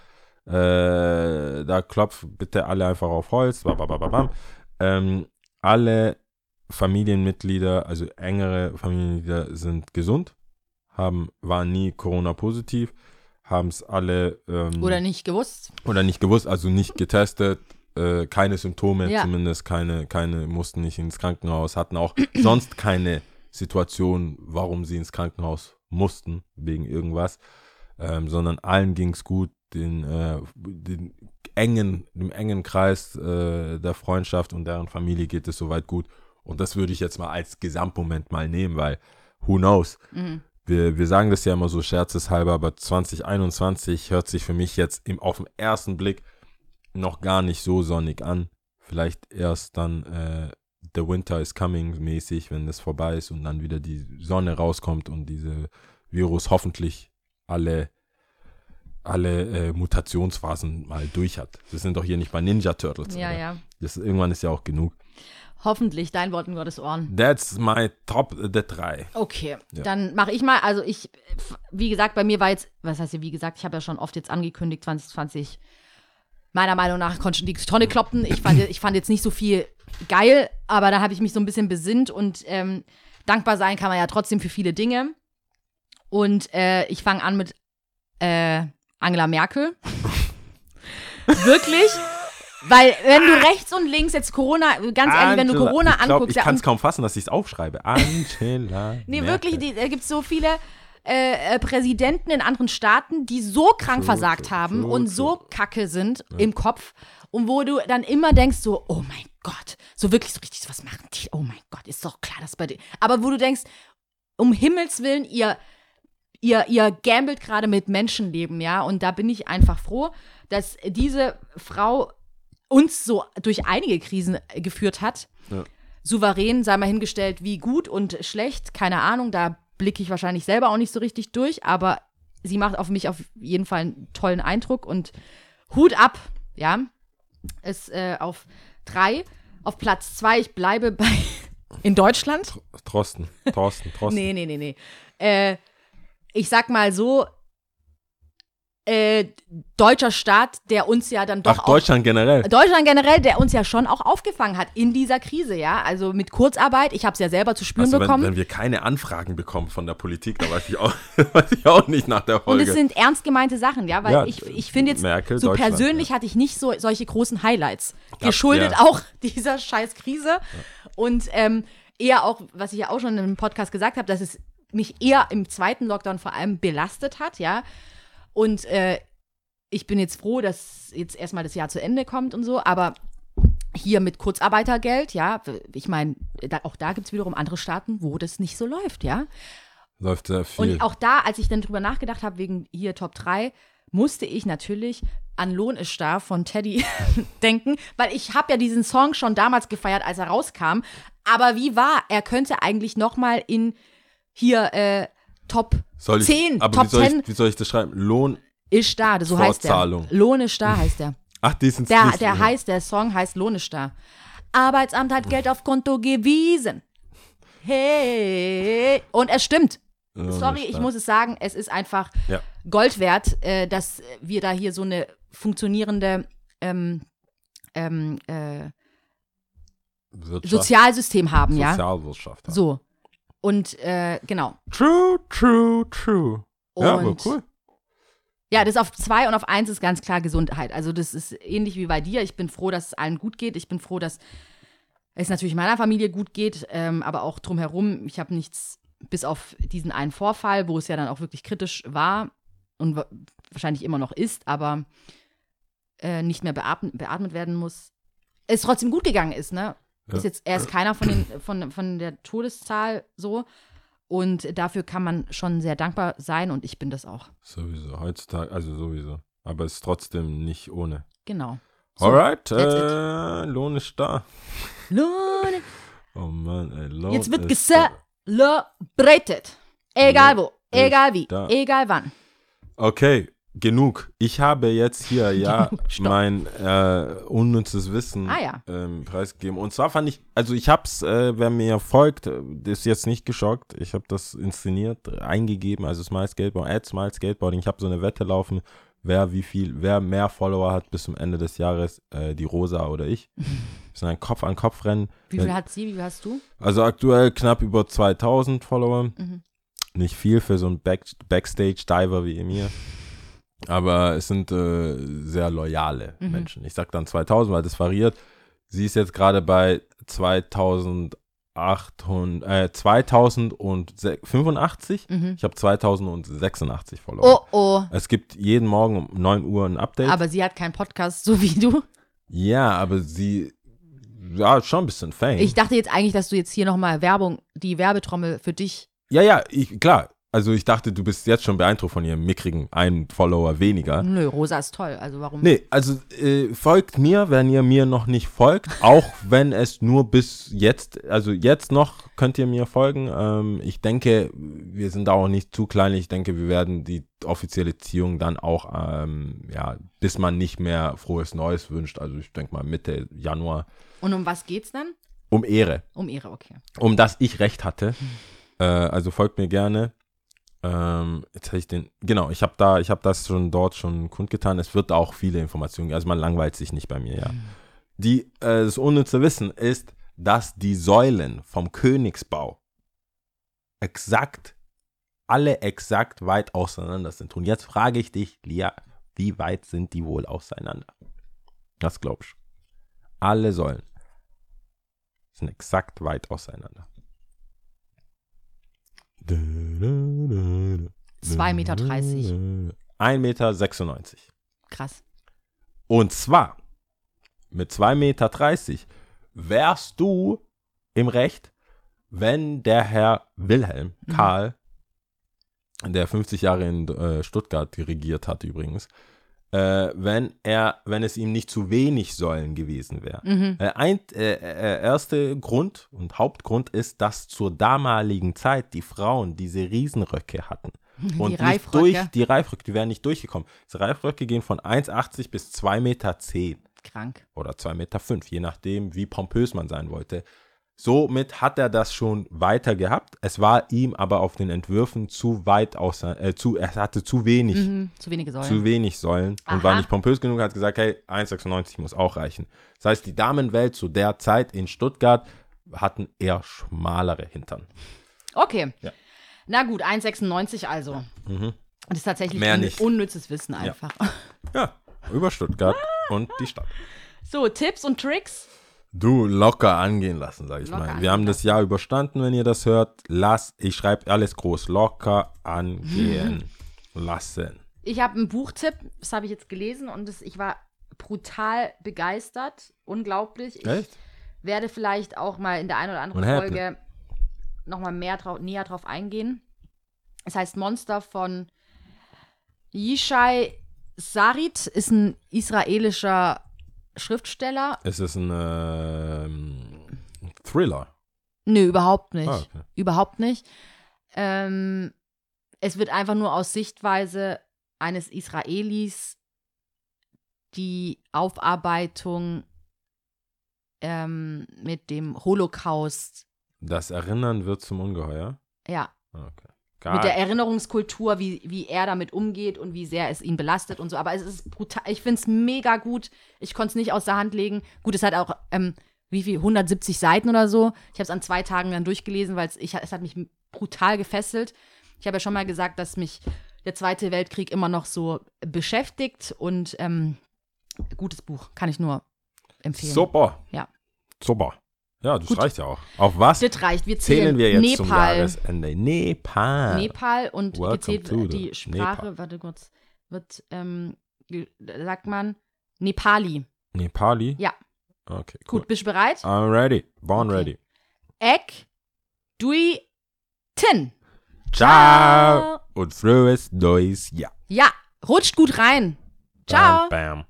äh, da klopft bitte alle einfach auf Holz, babababam, ähm, alle Familienmitglieder, also engere Familienmitglieder sind gesund, haben, waren nie Corona-positiv, haben es alle ähm, Oder nicht gewusst. oder nicht gewusst, also nicht getestet, äh, keine Symptome Ja. zumindest, keine, keine, mussten nicht ins Krankenhaus, hatten auch [clears throat] sonst keine Situation, warum sie ins Krankenhaus mussten, wegen irgendwas, ähm, sondern allen ging es gut, den, äh, den engen, dem engen Kreis äh, der Freundschaft und deren Familie geht es soweit gut. Und das würde ich jetzt mal als Gesamtmoment mal nehmen, weil who knows? Wir, wir sagen das ja immer so scherzeshalber, aber 2021 hört sich für mich jetzt im, auf den ersten Blick noch gar nicht so sonnig an. Vielleicht erst dann äh, The Winter is Coming mäßig, wenn das vorbei ist und dann wieder die Sonne rauskommt und diese Virus hoffentlich alle, alle äh, Mutationsphasen mal durch hat. Wir sind doch hier nicht bei Ninja Turtles. Ja, oder? ja. Das, irgendwann ist ja auch genug. Hoffentlich, dein Wort in Gottes Ohren. That's my top äh, the drei. Okay, Ja. dann mache ich mal, also ich, wie gesagt, bei mir war jetzt, was heißt hier, wie gesagt, ich habe ja schon oft jetzt angekündigt, 2020, meiner Meinung nach konnte schon die Tonne kloppen. Ich fand, ich fand jetzt nicht so viel geil, aber da habe ich mich so ein bisschen besinnt und ähm, dankbar sein kann man ja trotzdem für viele Dinge. Und äh, ich fange an mit äh, Angela Merkel. [laughs] Wirklich? Weil, wenn du rechts und links jetzt Corona, ganz ehrlich, wenn du Angela- Corona ich glaub, anguckst, Ich ja, kann es kaum fassen, dass ich es aufschreibe. Angela. [laughs] Nee, wirklich, die, da gibt es so viele äh, äh, Präsidenten in anderen Staaten, die so krank True, versagt true, haben true, und so kacke sind im Kopf und wo du dann immer denkst so, oh mein Gott, so wirklich so richtig, so, was machen die? Oh mein Gott, ist doch klar, dass bei denen. Aber wo du denkst, um Himmels Willen, ihr, ihr, ihr gambelt gerade mit Menschenleben, ja, und da bin ich einfach froh, dass diese Frau uns so durch einige Krisen äh, geführt hat. Ja. Souverän, sei mal hingestellt, wie gut und schlecht, keine Ahnung, da blicke ich wahrscheinlich selber auch nicht so richtig durch, aber sie macht auf mich auf jeden Fall einen tollen Eindruck und Hut ab, ja. Ist äh, auf drei. Auf Platz zwei, ich bleibe bei [laughs] in Deutschland. Trosten, Thorsten, Thorsten. [laughs] Nee, nee, nee, nee. Äh, ich sag mal so, äh, deutscher Staat, der uns ja dann doch Ach, auch Deutschland generell. Deutschland generell, der uns ja schon auch aufgefangen hat in dieser Krise, ja. Also mit Kurzarbeit, ich habe es ja selber zu spüren Also wenn, bekommen. wenn wir keine Anfragen bekommen von der Politik, dann weiß ich auch, [laughs] weiß ich auch nicht nach der und Folge. es sind ernst gemeinte Sachen, ja, weil Ja, ich, ich finde jetzt, Merkel, so persönlich hatte ich nicht so solche großen Highlights. Ja, Geschuldet ja. auch [laughs] dieser scheiß Krise. Und ähm, eher auch, was ich ja auch schon einem Podcast gesagt habe, dass es mich eher im zweiten Lockdown vor allem belastet hat, ja. Und äh, ich bin jetzt froh, dass jetzt erstmal das Jahr zu Ende kommt und so, aber hier mit Kurzarbeitergeld, ja, ich meine, auch da gibt es wiederum andere Staaten, wo das nicht so läuft, ja. Läuft sehr viel. Und auch da, als ich dann drüber nachgedacht habe, wegen hier Top 3, musste ich natürlich an Lohn ist da von Teddy [laughs] denken, weil ich habe ja diesen Song schon damals gefeiert, als er rauskam. Aber wie war, er könnte eigentlich noch mal in hier äh, Top soll ich, 10, aber Top wie soll, 10. ich, wie soll ich das schreiben? Lohn Ist da, so heißt der. Lohn ist da heißt der. [laughs] Ach, die sind Der, der heißt, der Song heißt Lohn ist da. Arbeitsamt hat Geld auf Konto gewiesen. Hey. Und es stimmt. Sorry, ich muss es sagen, es ist einfach Ja. Gold wert, äh, dass wir da hier so eine funktionierende ähm, ähm, äh, Sozialsystem haben, ja. Sozialwirtschaft. haben. So. Und äh, genau. True, true, true. ja, aber Und- cool. Ja, das auf zwei und auf eins ist ganz klar Gesundheit. Also das ist ähnlich wie bei dir. Ich bin froh, dass es allen gut geht. Ich bin froh, dass es natürlich meiner Familie gut geht, ähm, aber auch drumherum. Ich habe nichts, bis auf diesen einen Vorfall, wo es ja dann auch wirklich kritisch war und wa- wahrscheinlich immer noch ist, aber äh, nicht mehr beatmet, beatmet werden muss. Es trotzdem gut gegangen ist, ne? Ja. Ist jetzt, er ist keiner von, den, von, von der Todeszahl so. Und dafür kann man schon sehr dankbar sein und ich bin das auch. Sowieso, heutzutage, also sowieso. Aber es ist trotzdem nicht ohne. Genau. So, Alright, äh, Lohn ist da. Lohn. [laughs] Oh Mann, ey, Lohn Jetzt wird celebrated. Egal wo, egal wie, da. egal wann. Okay, genug. Ich habe jetzt hier [laughs] ja mein äh, unnützes Wissen Ah, ja. ähm, preisgegeben. Und zwar fand ich, also ich habe es, äh, wer mir folgt, äh, ist jetzt nicht geschockt. Ich habe das inszeniert, äh, eingegeben, also Smile Skateboarding, Ad Smile Skateboarding. Ich habe so eine Wette laufen, wer wie viel, wer mehr Follower hat bis zum Ende des Jahres, äh, die Rosa oder ich. [laughs] Das ist ein Kopf-an-Kopf-Rennen. Wie viel hat sie, wie viel hast du? Also aktuell knapp über 2000 Follower. Mhm. Nicht viel für so einen Back Backstage-Diver wie mir. [laughs] Aber es sind äh, sehr loyale Mhm. Menschen. Ich sag dann 2000, weil das variiert. Sie ist jetzt gerade bei 2800, äh, 2085. Mhm. Ich habe 2086 Follower. Oh, oh. Es gibt jeden Morgen um 9 Uhr ein Update. Aber sie hat keinen Podcast, so wie du. ja, aber sie, ja, schon ein bisschen Fame. Ich dachte jetzt eigentlich, dass du jetzt hier nochmal Werbung, die Werbetrommel für dich. Ja, ja, ich, klar. Also ich dachte, du bist jetzt schon beeindruckt von ihrem mickrigen einen Follower weniger. Nö, Rosa ist toll. Also warum? Nee, also äh, folgt mir, wenn ihr mir noch nicht folgt, [laughs] auch wenn es nur bis jetzt, also jetzt noch könnt ihr mir folgen. Ähm, ich denke, wir sind da auch nicht zu klein. Ich denke, wir werden die offizielle Ziehung dann auch, ähm, ja, bis man nicht mehr frohes Neues wünscht. Also ich denke mal Mitte Januar. Und um was geht's dann? Um Ehre. Um Ehre, okay. um dass ich recht hatte. Äh, also folgt mir gerne. Ähm, jetzt habe ich den, genau, ich habe da, ich habe das schon dort schon kundgetan. Es wird auch viele Informationen, also man langweilt sich nicht bei mir, ja. Die, äh, das unnütze Wissen ist, dass die Säulen vom Königsbau exakt, alle exakt weit auseinander sind. Und jetzt frage ich dich, Lia, wie weit sind die wohl auseinander? Was glaubst du? Alle Säulen sind exakt weit auseinander. 2,30 Meter. 1,96 Meter. Krass. Und zwar mit 2,30 Meter wärst du im Recht, wenn der Herr Wilhelm Mhm. Karl, der 50 Jahre in äh, Stuttgart regiert hat übrigens, äh, wenn er, wenn es ihm nicht zu wenig Säulen gewesen wäre. Mhm. Äh, ein äh, äh, erster Grund und Hauptgrund ist, dass zur damaligen Zeit die Frauen diese Riesenröcke hatten. Und die nicht Reifröcke. durch die Reifröcke, die wären nicht durchgekommen. Diese Reifröcke gehen von 1,80 bis 2,10 Meter Krank. oder 2,5 Meter, je nachdem, wie pompös man sein wollte. Somit hat er das schon weiter gehabt. Es war ihm aber auf den Entwürfen zu weit aus, äh, zu, er hatte zu wenig, Mhm. Zu wenige Säulen. zu wenig Säulen und Aha. war nicht pompös genug, hat gesagt, hey, 1,96 muss auch reichen. Das heißt, die Damenwelt zu der Zeit in Stuttgart hatten eher schmalere Hintern. Okay. Ja. Na gut, 1,96 also. Das ist tatsächlich Mehr nicht. unnützes Wissen einfach. Ja, über Stuttgart und die Stadt. So, Tipps und Tricks. Du locker angehen lassen, sag ich Locker mal. Wir haben das Jahr überstanden, wenn ihr das hört. Lass, ich schreibe alles groß, locker angehen [laughs] lassen. Ich habe einen Buchtipp, das habe ich jetzt gelesen und das, ich war brutal begeistert. Unglaublich. Ich Echt? werde vielleicht auch mal in der einen oder anderen Und. Folge nochmal mehr drau näher drauf eingehen. Es heißt Monster von Yishai Sarit, ist ein israelischer Schriftsteller. Es ist ein ähm, Thriller. Nö, überhaupt nicht. Ah, okay. Überhaupt nicht. Ähm, es wird einfach nur aus Sichtweise eines Israelis die Aufarbeitung ähm, mit dem Holocaust, Das Erinnern wird zum Ungeheuer. ja, Okay. Mit der Geil. Erinnerungskultur, wie, wie er damit umgeht und wie sehr es ihn belastet und so. Aber es ist brutal. Ich finde es mega gut. Ich konnte es nicht aus der Hand legen. Gut, es hat auch, ähm, wie viel, 170 Seiten oder so. Ich habe es an zwei Tagen dann durchgelesen, weil ich, es hat mich brutal gefesselt. Ich habe ja schon mal gesagt, dass mich der Zweite Weltkrieg immer noch so beschäftigt und ähm, gutes Buch, kann ich nur empfehlen. Super. Ja. Super. Ja, das Gut. reicht ja auch. Auf was Das reicht. Wir zählen, zählen wir jetzt zum Nepal. Jahresende? Nepal. Nepal und Welcome gezählt die Sprache, Nepal. warte kurz, wird, ähm, sagt man Nepali. Nepali? Ja. Okay, Gut, cool. bist du bereit? I'm ready. Born Okay. ready. Ek, Dui, Tin. Ciao. Und frohes neues Jahr. Ja, rutscht gut rein. Ciao. Bam, bam.